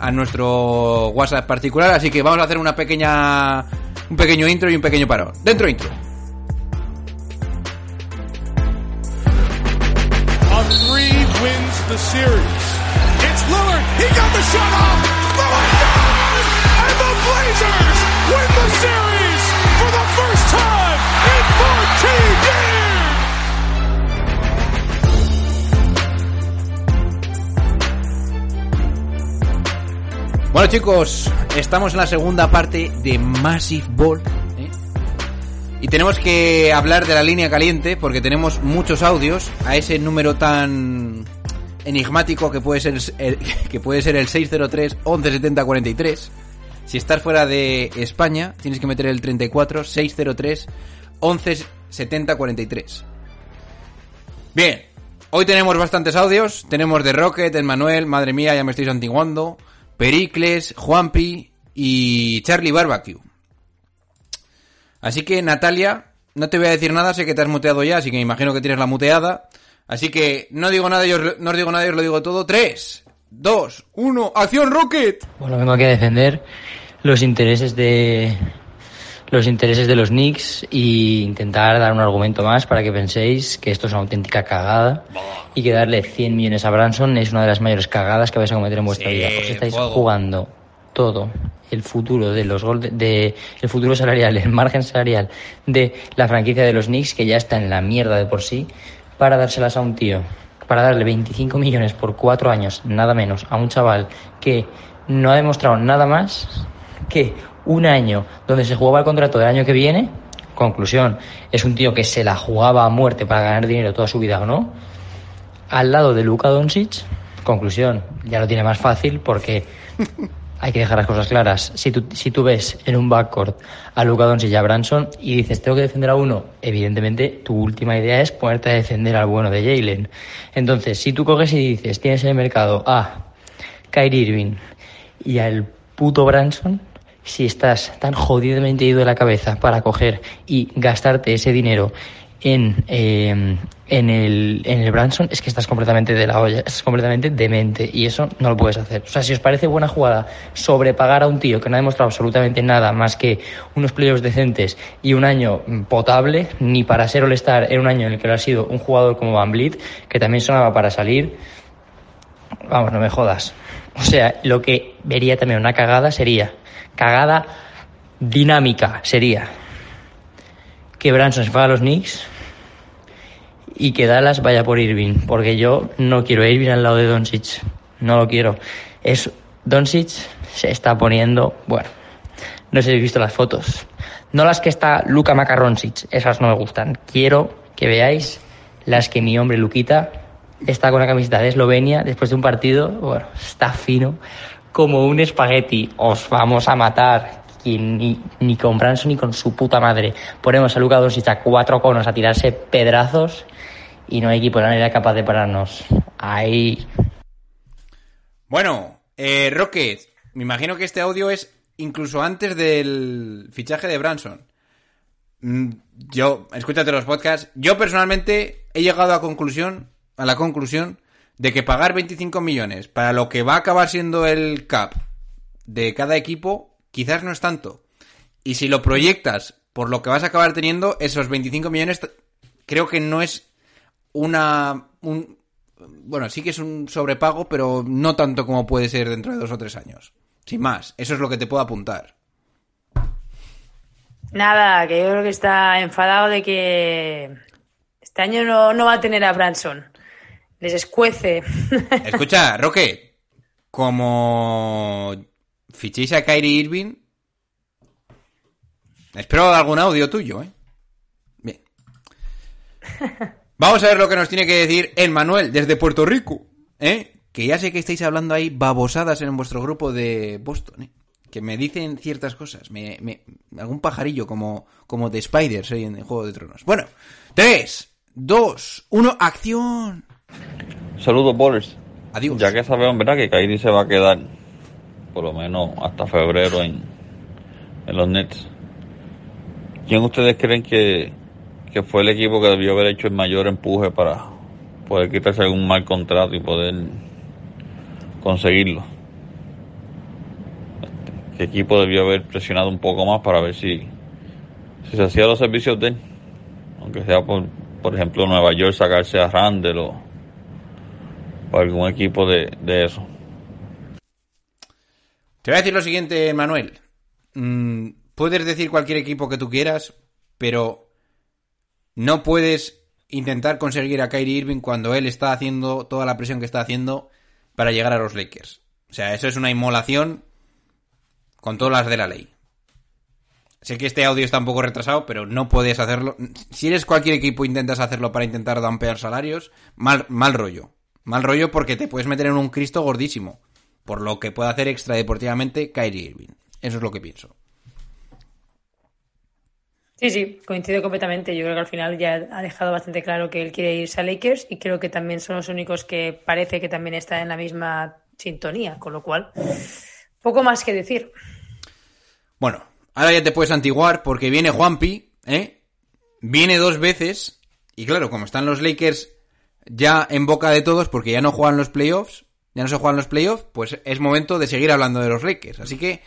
a nuestro WhatsApp particular, así que vamos a hacer una pequeña un pequeño intro y un pequeño parón. Dentro intro. The series. It's Lillard. He got the shot off. Lillard does! And the Blazers win the series for the first time in 14 years! Bueno chicos, estamos en la segunda parte de Massive Ball. ¿eh? Y tenemos que hablar de la línea caliente porque tenemos muchos audios a ese número tan enigmático que puede ser el, que puede ser el 603 1170 43. Si estás fuera de España, tienes que meter el 34 603 1170 43. Bien, hoy tenemos bastantes audios. Tenemos de Rocket, Manuel, madre mía, ya me estoy santiguando. Pericles, Juanpi y Charlie Barbecue. Así que, Natalia, no te voy a decir nada, sé que te has muteado ya, así que me imagino que tienes la muteada. Así que no digo nada, yo no os digo nada, yo os lo digo todo. 3, 2, 1, ¡acción Rocket! Bueno, vengo aquí a defender los intereses de, los intereses de los Knicks e intentar dar un argumento más para que penséis que esto es una auténtica cagada y que darle 100 millones a Branson es una de las mayores cagadas que vais a cometer en vuestra Sí, vida. Os estáis jugando todo el futuro de los gol- de el futuro salarial, el margen salarial de la franquicia de los Knicks que ya está en la mierda de por sí para dárselas a un tío, para darle 25 millones por cuatro años, nada menos, a un chaval que no ha demostrado nada más que un año donde se jugaba el contrato del año que viene. Conclusión, es un tío que se la jugaba a muerte para ganar dinero toda su vida o no. Al lado de Luka Doncic, conclusión, ya lo tiene más fácil porque hay que dejar las cosas claras. Si tú, si tú ves en un backcourt a Luka Doncic y a Branson y dices, tengo que defender a uno, evidentemente tu última idea es ponerte a defender al bueno de Jalen. Entonces, si tú coges y dices, tienes en el mercado a Kyrie Irving y al puto Branson, si estás tan jodidamente ido de la cabeza para coger y gastarte ese dinero en, eh, en, el, en el Branson, es que estás completamente de la olla, estás completamente demente y eso no lo puedes hacer. O sea, si os parece buena jugada sobrepagar a un tío que no ha demostrado absolutamente nada más que unos playoffs decentes y un año mm, potable, ni para ser All-Star en un año en el que lo ha sido un jugador como Van Vliet, que también sonaba para salir, Vamos, no me jodas. O sea, lo que vería también una cagada sería, cagada dinámica sería, que Branson se fuera a los Knicks y que Dallas vaya por Irving, porque yo no quiero a Irving al lado de Doncic, no lo quiero. Es Doncic se está poniendo, bueno, no sé si habéis visto las fotos, no las que está Luka Macarroncic, esas no me gustan. Quiero que veáis las que mi hombre Luquita está con la camiseta de Eslovenia después de un partido, bueno, está fino como un espagueti. Os vamos a matar. Y ni, ni con Branson ni con su puta madre. Ponemos a Luka Doncic a cuatro conos a tirarse pedrazos y no hay equipo de manera capaz de pararnos. Ahí. Bueno, eh, Rocket, me imagino que este audio es incluso antes del fichaje de Branson. Mm, Yo, escúchate los podcasts. Yo personalmente he llegado a conclusión, a la conclusión de que pagar 25 millones para lo que va a acabar siendo el cap de cada equipo, quizás no es tanto. Y si lo proyectas por lo que vas a acabar teniendo, esos 25 millones creo que no es una un, bueno, sí que es un sobrepago, pero no tanto como puede ser dentro de dos o tres años. Sin más, eso es lo que te puedo apuntar. Nada, que yo creo que está enfadado de que este año no, no va a tener a Branson. Les escuece. Escucha, Roque, como fichéis a Kyrie Irving, espero algún audio tuyo, ¿eh? Bien. Vamos a ver lo que nos tiene que decir el Manuel desde Puerto Rico, ¿eh? Que ya sé que estáis hablando ahí babosadas en vuestro grupo de Boston, ¿eh? Que me dicen ciertas cosas, me, me- algún pajarillo como, como de Spiders ¿eh? en Juego de Tronos. Bueno, 3, 2, 1, acción. Saludos, Bowlers. Adiós. Ya que sabemos, ¿verdad? Que Kyrie se va a quedar por lo menos hasta febrero en, en los Nets. ¿Quién ustedes creen que, que fue el equipo que debió haber hecho el mayor empuje para poder quitarse algún mal contrato y poder conseguirlo? ¿Qué equipo debió haber presionado un poco más para ver si, si se hacía los servicios de él? Aunque sea por, por ejemplo, Nueva York sacarse a Randall o o algún equipo de, de eso. Te voy a decir lo siguiente, Manuel. Mm, puedes decir cualquier equipo que tú quieras, pero no puedes intentar conseguir a Kyrie Irving cuando él está haciendo toda la presión que está haciendo para llegar a los Lakers. O sea, eso es una inmolación con todas las de la ley. Sé que este audio está un poco retrasado, pero no puedes hacerlo. Si eres cualquier equipo intentas hacerlo para intentar dampear salarios, mal, mal rollo. Mal rollo porque te puedes meter en un Cristo gordísimo. Por lo que puede hacer extradeportivamente Kyrie Irving. Eso es lo que pienso. Sí, sí, coincido completamente. Yo creo que al final ya ha dejado bastante claro que él quiere irse a Lakers y creo que también son los únicos que parece que también están en la misma sintonía, con lo cual, poco más que decir. Bueno, ahora ya te puedes antiguar porque viene Juanpi, ¿eh? Viene dos veces. Y claro, como están los Lakers ya en boca de todos porque ya no juegan los playoffs, ya no se juegan los playoffs, pues es momento de seguir hablando de los Lakers. Así que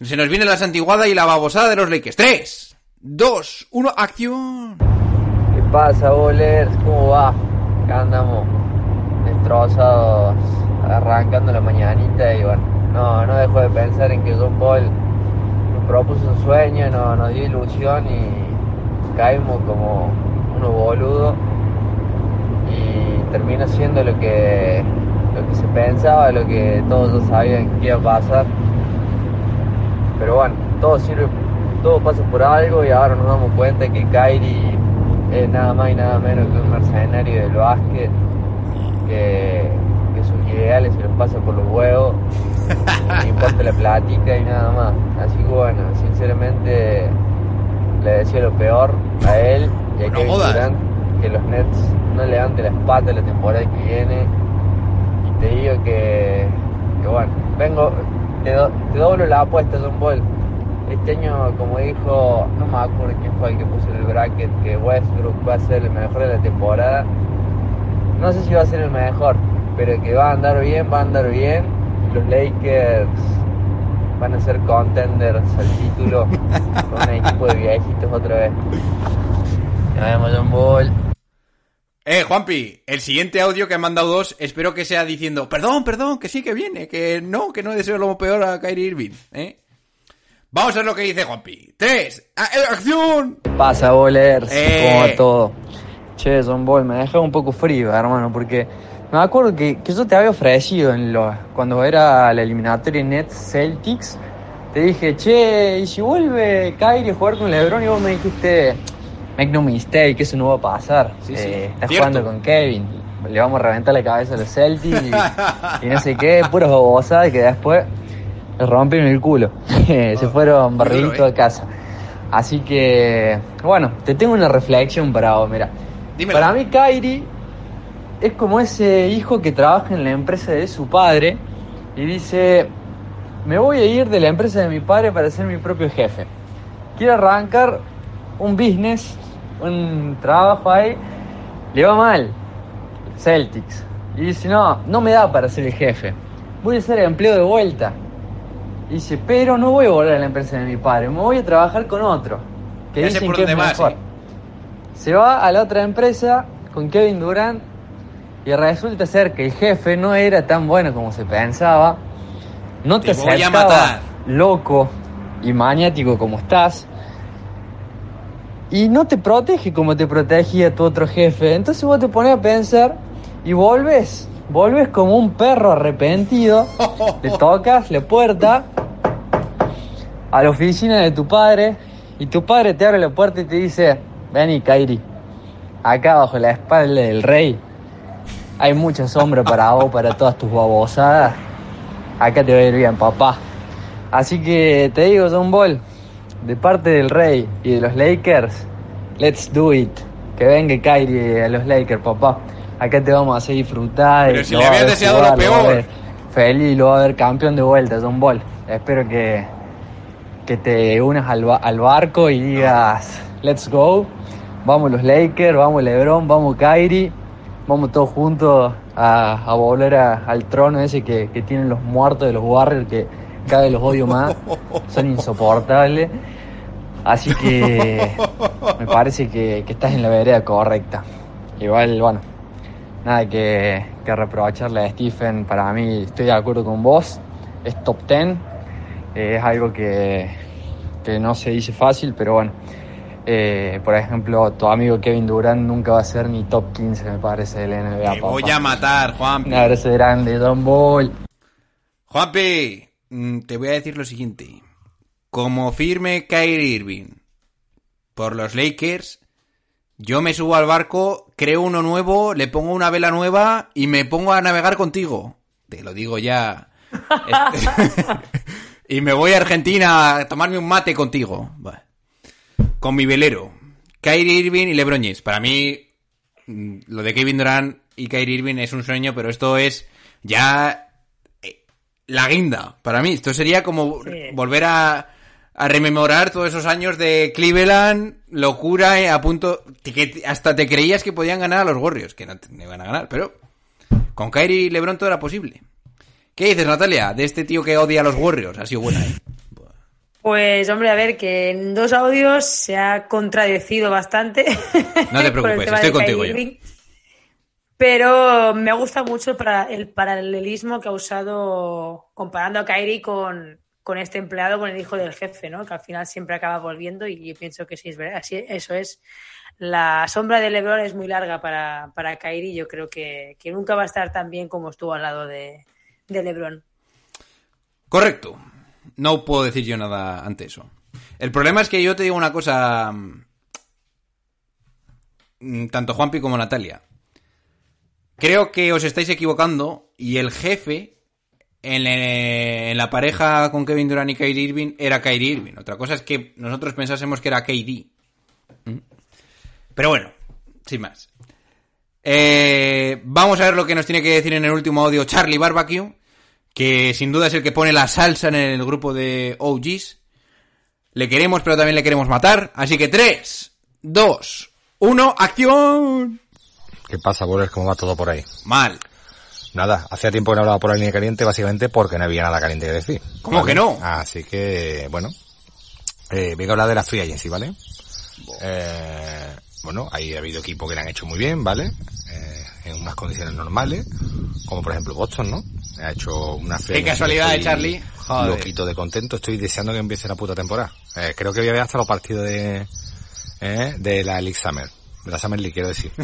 Se nos viene la santiguada y la babosada de los Lakers. 3, 2, 1, acción. ¿Qué pasa, bowlers? ¿Cómo va? Andamos destrozados, arrancando la mañanita y bueno, no, no dejo de pensar en que John Ball nos propuso un sueño, no, nos dio ilusión y caímos como unos boludos y termina siendo lo que, lo que se pensaba, lo que todos ya sabían que iba a pasar. Pero bueno, todo sirve, todo pasa por algo y ahora nos damos cuenta que Kyrie es nada más y nada menos que un mercenario del básquet que, que sus ideales se los pasa por los huevos, no importa la plática y nada más. Así que bueno, sinceramente le decía lo peor a él y a Kevin. Durant, que los Nets no levanten las patas la temporada que viene. Te digo que, que bueno, vengo, te, do- te doblo la apuesta, John Paul. Este año, como dijo, no me acuerdo quién fue el que puso en el bracket, que Westbrook va a ser el mejor de la temporada. No sé si va a ser el mejor, pero que va a andar bien, va a andar bien. Los Lakers van a ser contenders al título con un equipo de viejitos otra vez. Nos vemos, John Ball. Eh, Juanpi, el siguiente audio que han mandado dos, espero que sea diciendo, perdón, perdón, que sí que viene, que no, que no deseo lo peor a Kyrie Irving, ¿eh? Vamos a ver lo que dice Juanpi. ¡Tres! eh, ¡Acción! ¿Qué pasa, bowlers? Eh. ¿Cómo va todo? Che, John Ball, me deja un poco frío, hermano, porque me acuerdo que, que yo te había ofrecido en lo, cuando era la eliminatoria Nets Celtics. Te dije, che, ¿y si vuelve Kyrie a jugar con LeBron? Y vos me dijiste, make no mistake, eso no va a pasar. Sí, sí, Eh, cierto. jugando con Kevin, le vamos a reventar la cabeza a los Celtics y, y no sé qué, puras babosadas que después le rompieron el culo. Se fueron muy barriditos duro, eh. a casa. Así que, bueno, te tengo una reflexión para vos, mira. Para mí, Kairi es como ese hijo que trabaja en la empresa de su padre y dice, me voy a ir de la empresa de mi padre para ser mi propio jefe. Quiero arrancar un business, un trabajo ahí, le va mal, Celtics. Y dice, no, no me da para ser el jefe, voy a ser empleo de vuelta. Y dice, pero no voy a volver a la empresa de mi padre, me voy a trabajar con otro. Que Ya dicen que es mejor. sí. Se va a la otra empresa con Kevin Durant y resulta ser que el jefe no era tan bueno como se pensaba. No te, Te voy a matar. loco y maniático como estás. Y no te protege como te protegía tu otro jefe. Entonces vos te pones a pensar y volves. Volves como un perro arrepentido. le tocas la puerta a la oficina de tu padre y tu padre te abre la puerta y te dice, vení Kairi, acá bajo la espalda del rey hay mucha sombra para vos, para todas tus babosadas, acá te va a ir bien papá. Así que te digo John Ball, de parte del rey y de los Lakers, let's do it, que venga Kairi a los Lakers papá, acá te vamos a hacer disfrutar. Pero y si lo le habías deseado lo jugar, lo peor. ver Feliz, lo va a ver campeón de vuelta John Ball. Espero que, que te unas al, ba- al barco y digas, let's go, vamos los Lakers, vamos LeBron, vamos Kyrie, vamos todos juntos a, a volver a- al trono ese que, que tienen los muertos de los Warriors, que cada vez los odio más, son insoportables. Así que me parece que, que estás en la vereda correcta. Igual, bueno, nada que, que reprocharle a Stephen, para mí estoy de acuerdo con vos, es top 10, eh, es algo que, que no se dice fácil, pero bueno, eh, por ejemplo, tu amigo Kevin Durant nunca va a ser ni top 15, me parece, de la NBA. Te voy a matar, Juanpi. Un abrazo grande, Don Ball. Juanpi, mm, te voy a decir lo siguiente. Como firme Kyrie Irving por los Lakers, yo me subo al barco, creo uno nuevo, le pongo una vela nueva y me pongo a navegar contigo. Te lo digo ya. y me voy a Argentina a tomarme un mate contigo. Con mi velero. Kyrie Irving y LeBron James. Para mí, mm, lo de Kevin Durant y Kyrie Irving es un sueño, pero esto es ya eh, la guinda. Para mí, esto sería como Sí. volver a, a rememorar todos esos años de Cleveland, locura, eh, a punto que hasta te creías que podían ganar a los Warriors, que no, te- no iban a ganar, pero con Kyrie y LeBron todo era posible. ¿Qué dices, Natalia, de este tío que odia a los Warriors? Ha sido buena, ¿eh? Pues hombre, a ver, que en dos audios se ha contradecido bastante. No te preocupes, estoy contigo yo. Pero me gusta mucho para- el paralelismo que ha usado comparando a Kyrie con, con este empleado, con el hijo del jefe, ¿no? Que al final siempre acaba volviendo y yo pienso que sí es verdad. Así, eso es. La sombra de LeBron es muy larga para, para Kyrie. Yo creo que, que nunca va a estar tan bien como estuvo al lado de, de LeBron. Correcto. No puedo decir yo nada ante eso. El problema es que yo te digo una cosa. mm, Tanto Juanpi como Natalia. Creo que os estáis equivocando y el jefe en, eh, en la pareja con Kevin Durant y Kyrie Irving era Kyrie Irving. Otra cosa es que nosotros pensásemos que era KD. ¿Mm? Pero bueno, sin más. Eh, vamos a ver lo que nos tiene que decir en el último audio Charlie Barbecue, que sin duda es el que pone la salsa en el grupo de OGs. Le queremos, pero también le queremos matar. Así que 3, 2, 1, acción. ¿Qué pasa, Boller? ¿Cómo va todo por ahí? Mal. Nada, hacía tiempo que no hablaba por la línea caliente, básicamente porque no había nada caliente que decir. ¿Cómo que no? Así que, bueno, eh, vengo a hablar de la Free Agency, ¿vale? Eh, bueno, ahí ha habido equipos que le han hecho muy bien, ¿vale? Eh, en unas condiciones normales, como por ejemplo Boston, ¿no? Ha hecho una Free Qué casualidad, que eh, Charlie. Joder. Loquito de contento, estoy deseando que empiece la puta temporada. Eh, creo que voy a ver hasta los partidos de, eh, de la League Summer. La Summer League, quiero decir.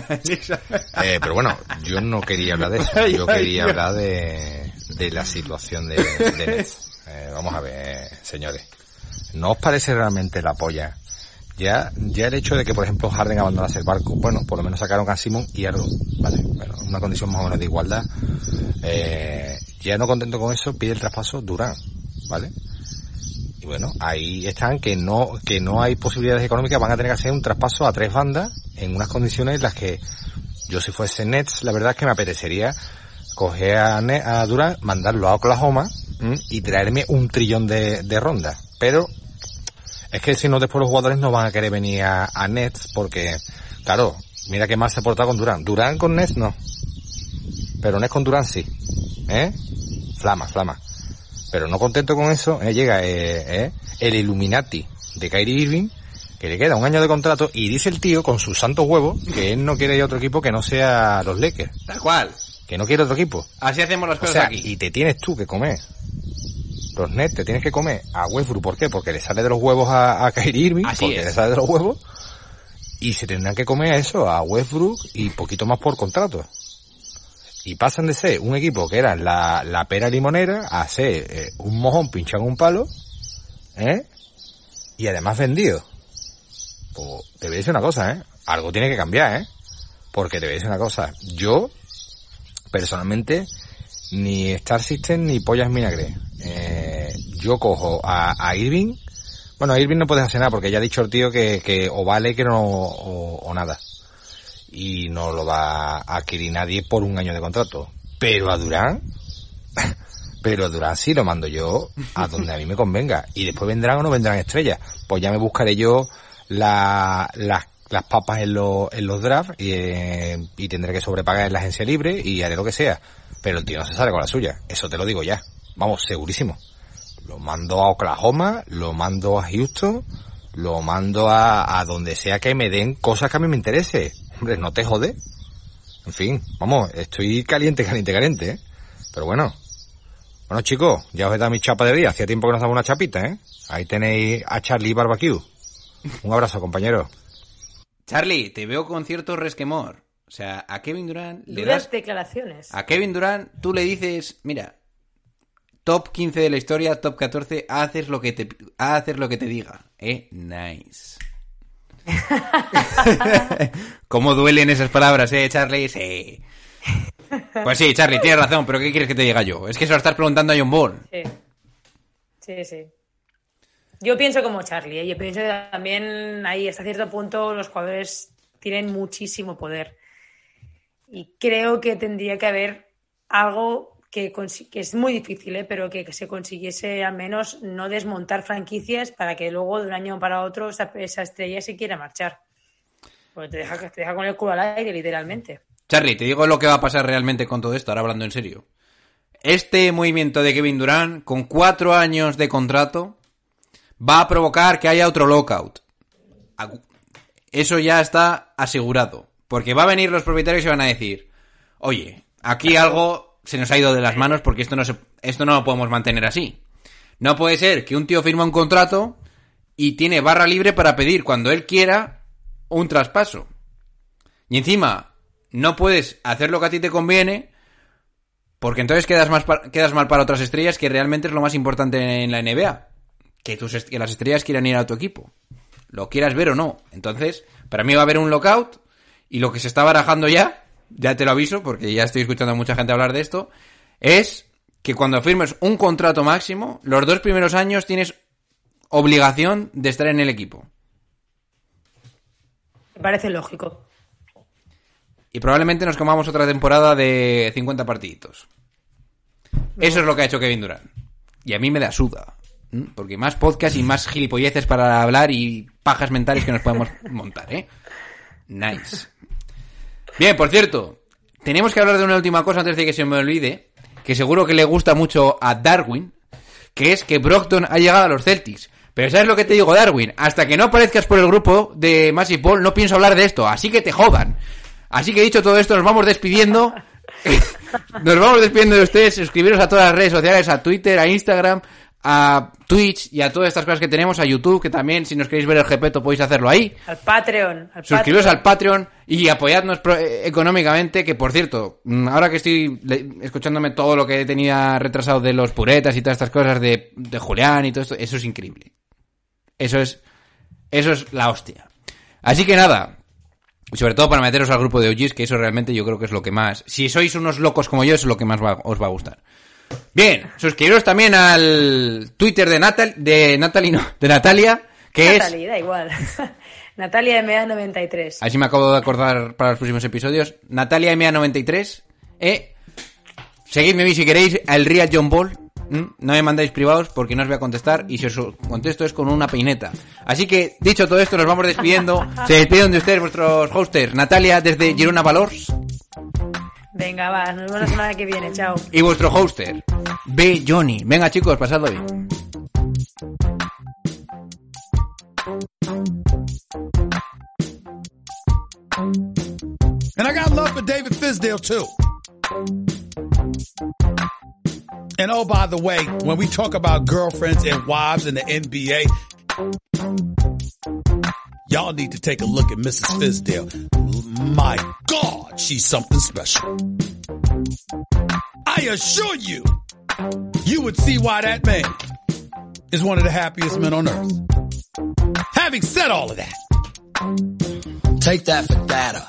Eh, pero bueno, yo no quería hablar de eso. Yo quería hablar de, de la situación de, de Nets. Eh, vamos a ver, señores. ¿No os parece realmente la polla? Ya, ya el hecho de que, por ejemplo, Harden abandonase el barco, bueno, por lo menos sacaron a Simon y algo, vale, bueno, una condición más o menos de igualdad. Eh, ya no contento con eso, pide el traspaso Durán, ¿vale? Y bueno, ahí están que no, que no hay posibilidades económicas, van a tener que hacer un traspaso a tres bandas en unas condiciones en las que yo si fuese Nets, la verdad es que me apetecería coger a, a Durán, mandarlo a Oklahoma y traerme un trillón de, de rondas. Pero es que si no después los jugadores no van a querer venir a, a Nets porque, claro, mira qué mal se ha portado con Durán. Durán con Nets no. Pero Nets con Durán sí. ¿Eh? Flama, flama. Pero no contento con eso, eh, llega eh, eh, el Illuminati de Kyrie Irving, que le queda un año de contrato, y dice el tío con sus santos huevos que él no quiere ir a otro equipo que no sea los Lakers, Tal cual. que no quiere otro equipo. Así hacemos las O cosas sea, aquí. y te tienes tú que comer. Los Nets te tienes que comer a Westbrook, ¿por qué? Porque le sale de los huevos a, a Kyrie Irving, Así porque es. le sale de los huevos, y se tendrán que comer a eso, a Westbrook y poquito más por contrato. Y pasan de ser un equipo que era la, la pera limonera a ser eh, un mojón pinchado en un palo, ¿eh? Y además vendido. Pues te voy a decir una cosa, ¿eh? Algo tiene que cambiar, ¿eh? Porque te voy a decir una cosa. Yo, personalmente, ni Star System ni pollas en vinagre. Eh, yo cojo a, a Irving. Bueno, a Irving no puedes hacer nada porque ya ha dicho el tío que, que o vale que no o, o nada. Y no lo va a adquirir nadie por un año de contrato. Pero a Durán, pero a Durán sí lo mando yo a donde a mí me convenga. Y después vendrán o no vendrán estrellas. Pues ya me buscaré yo la, las, las papas en, los en los drafts y, eh, y tendré que sobrepagar en la agencia libre y haré lo que sea. Pero el tío no se sale con la suya. Eso te lo digo ya. Vamos, segurísimo. Lo mando a Oklahoma, lo mando a Houston, lo mando a, a donde sea que me den cosas que a mí me interese. Hombre, no te jode. En fin, vamos, estoy caliente, caliente, caliente, ¿eh? Pero bueno. Bueno chicos, ya os he dado mi chapa de día. Hacía tiempo que nos daba una chapita, ¿eh? Ahí tenéis a Charlie Barbecue. Un abrazo, compañero. Charlie, te veo con cierto resquemor. O sea, a Kevin Durant le Duras das... declaraciones. A Kevin Durant tú le dices, mira, top 15 de la historia, top 14, haces lo que te, haces lo que te diga. Eh, nice. ¿Cómo duelen esas palabras, eh, Charlie? Sí. Pues sí, Charlie, tienes razón, pero ¿qué quieres que te diga yo? Es que se lo estás preguntando a John Ball. Sí. Sí, sí. Yo pienso como Charlie, ¿eh? yo pienso que también ahí hasta cierto punto los jugadores tienen muchísimo poder. Y creo que tendría que haber algo que, es muy difícil, ¿eh? pero que, se consiguiese al menos no desmontar franquicias para que luego de un año para otro esa, estrella se quiera marchar. Porque te deja, te deja con el culo al aire, literalmente. Charlie, te digo lo que va a pasar realmente con todo esto, ahora hablando en serio. Este movimiento de Kevin Durant, con cuatro años de contrato, va a provocar que haya otro lockout. Eso ya está asegurado. Porque va a venir los propietarios y van a decir, oye, aquí algo se nos ha ido de las manos porque esto no, se, esto no lo podemos mantener así. No puede ser que un tío firma un contrato y tiene barra libre para pedir cuando él quiera un traspaso. Y encima, no puedes hacer lo que a ti te conviene porque entonces quedas, más quedas mal para otras estrellas que realmente es lo más importante en la NBA. Que, tus est- que las estrellas quieran ir a tu equipo. Lo quieras ver o no. Entonces, para mí va a haber un lockout y lo que se está barajando ya, ya te lo aviso porque ya estoy escuchando a mucha gente hablar de esto, es que cuando firmes un contrato máximo, los dos primeros años tienes obligación de estar en el equipo. Me parece lógico. Y probablemente nos comamos otra temporada de 50 partiditos. Eso es lo que ha hecho Kevin Durant. Y a mí me da suda. Porque más podcast y más gilipolleces para hablar y pajas mentales que nos podemos montar, ¿eh? Nice. Bien, por cierto, tenemos que hablar de una última cosa antes de que se me olvide, que seguro que le gusta mucho a Darwin, que es que Brockton ha llegado a los Celtics. Pero ¿sabes lo que te digo, Darwin? Hasta que no aparezcas por el grupo de Massive Ball, no pienso hablar de esto, así que te jodan. Así que dicho todo esto, nos vamos despidiendo. nos vamos despidiendo de ustedes. Suscribiros a todas las redes sociales, a Twitter, a Instagram, a Twitch y a todas estas cosas que tenemos, a YouTube, que también si nos queréis ver el GPto podéis hacerlo ahí. Al Patreon. Al Suscribiros Patreon. al Patreon y apoyadnos eh, económicamente, que por cierto, mm, ahora que estoy escuchándome todo lo que tenía retrasado de los puretas y todas estas cosas de, de Julián y todo esto, eso es increíble. Eso es, eso es la hostia. Así que nada, y sobre todo para meteros al grupo de OGs, que eso realmente yo creo que es lo que más, si sois unos locos como yo, eso es lo que más va- os va a gustar. Bien, suscribiros también al Twitter de Natal, de Natalie, no, de Natalia, que es Natalie, da igual. Natalia MA93. Así me acabo de acordar para los próximos episodios. Natalia MA93. Eh, seguidme si queréis. El Real John Ball. ¿m? No me mandáis privados porque no os voy a contestar. Y si os contesto es con una peineta. Así que, dicho todo esto, nos vamos despidiendo. Se despiden de ustedes vuestros hosters. Natalia desde Girona Valors. Venga, va, nos vemos la semana que viene. Chao. Y vuestro hoster. B. Johnny. Venga chicos, pasadlo bien. And I got love for David Fisdale too. And oh, by the way, when we talk about girlfriends and wives in the NBA, y'all need to take a look at Mrs. Fisdale. My God, she's something special. I assure you, you would see why that man is one of the happiest men on earth. Having said all of that, take that for data.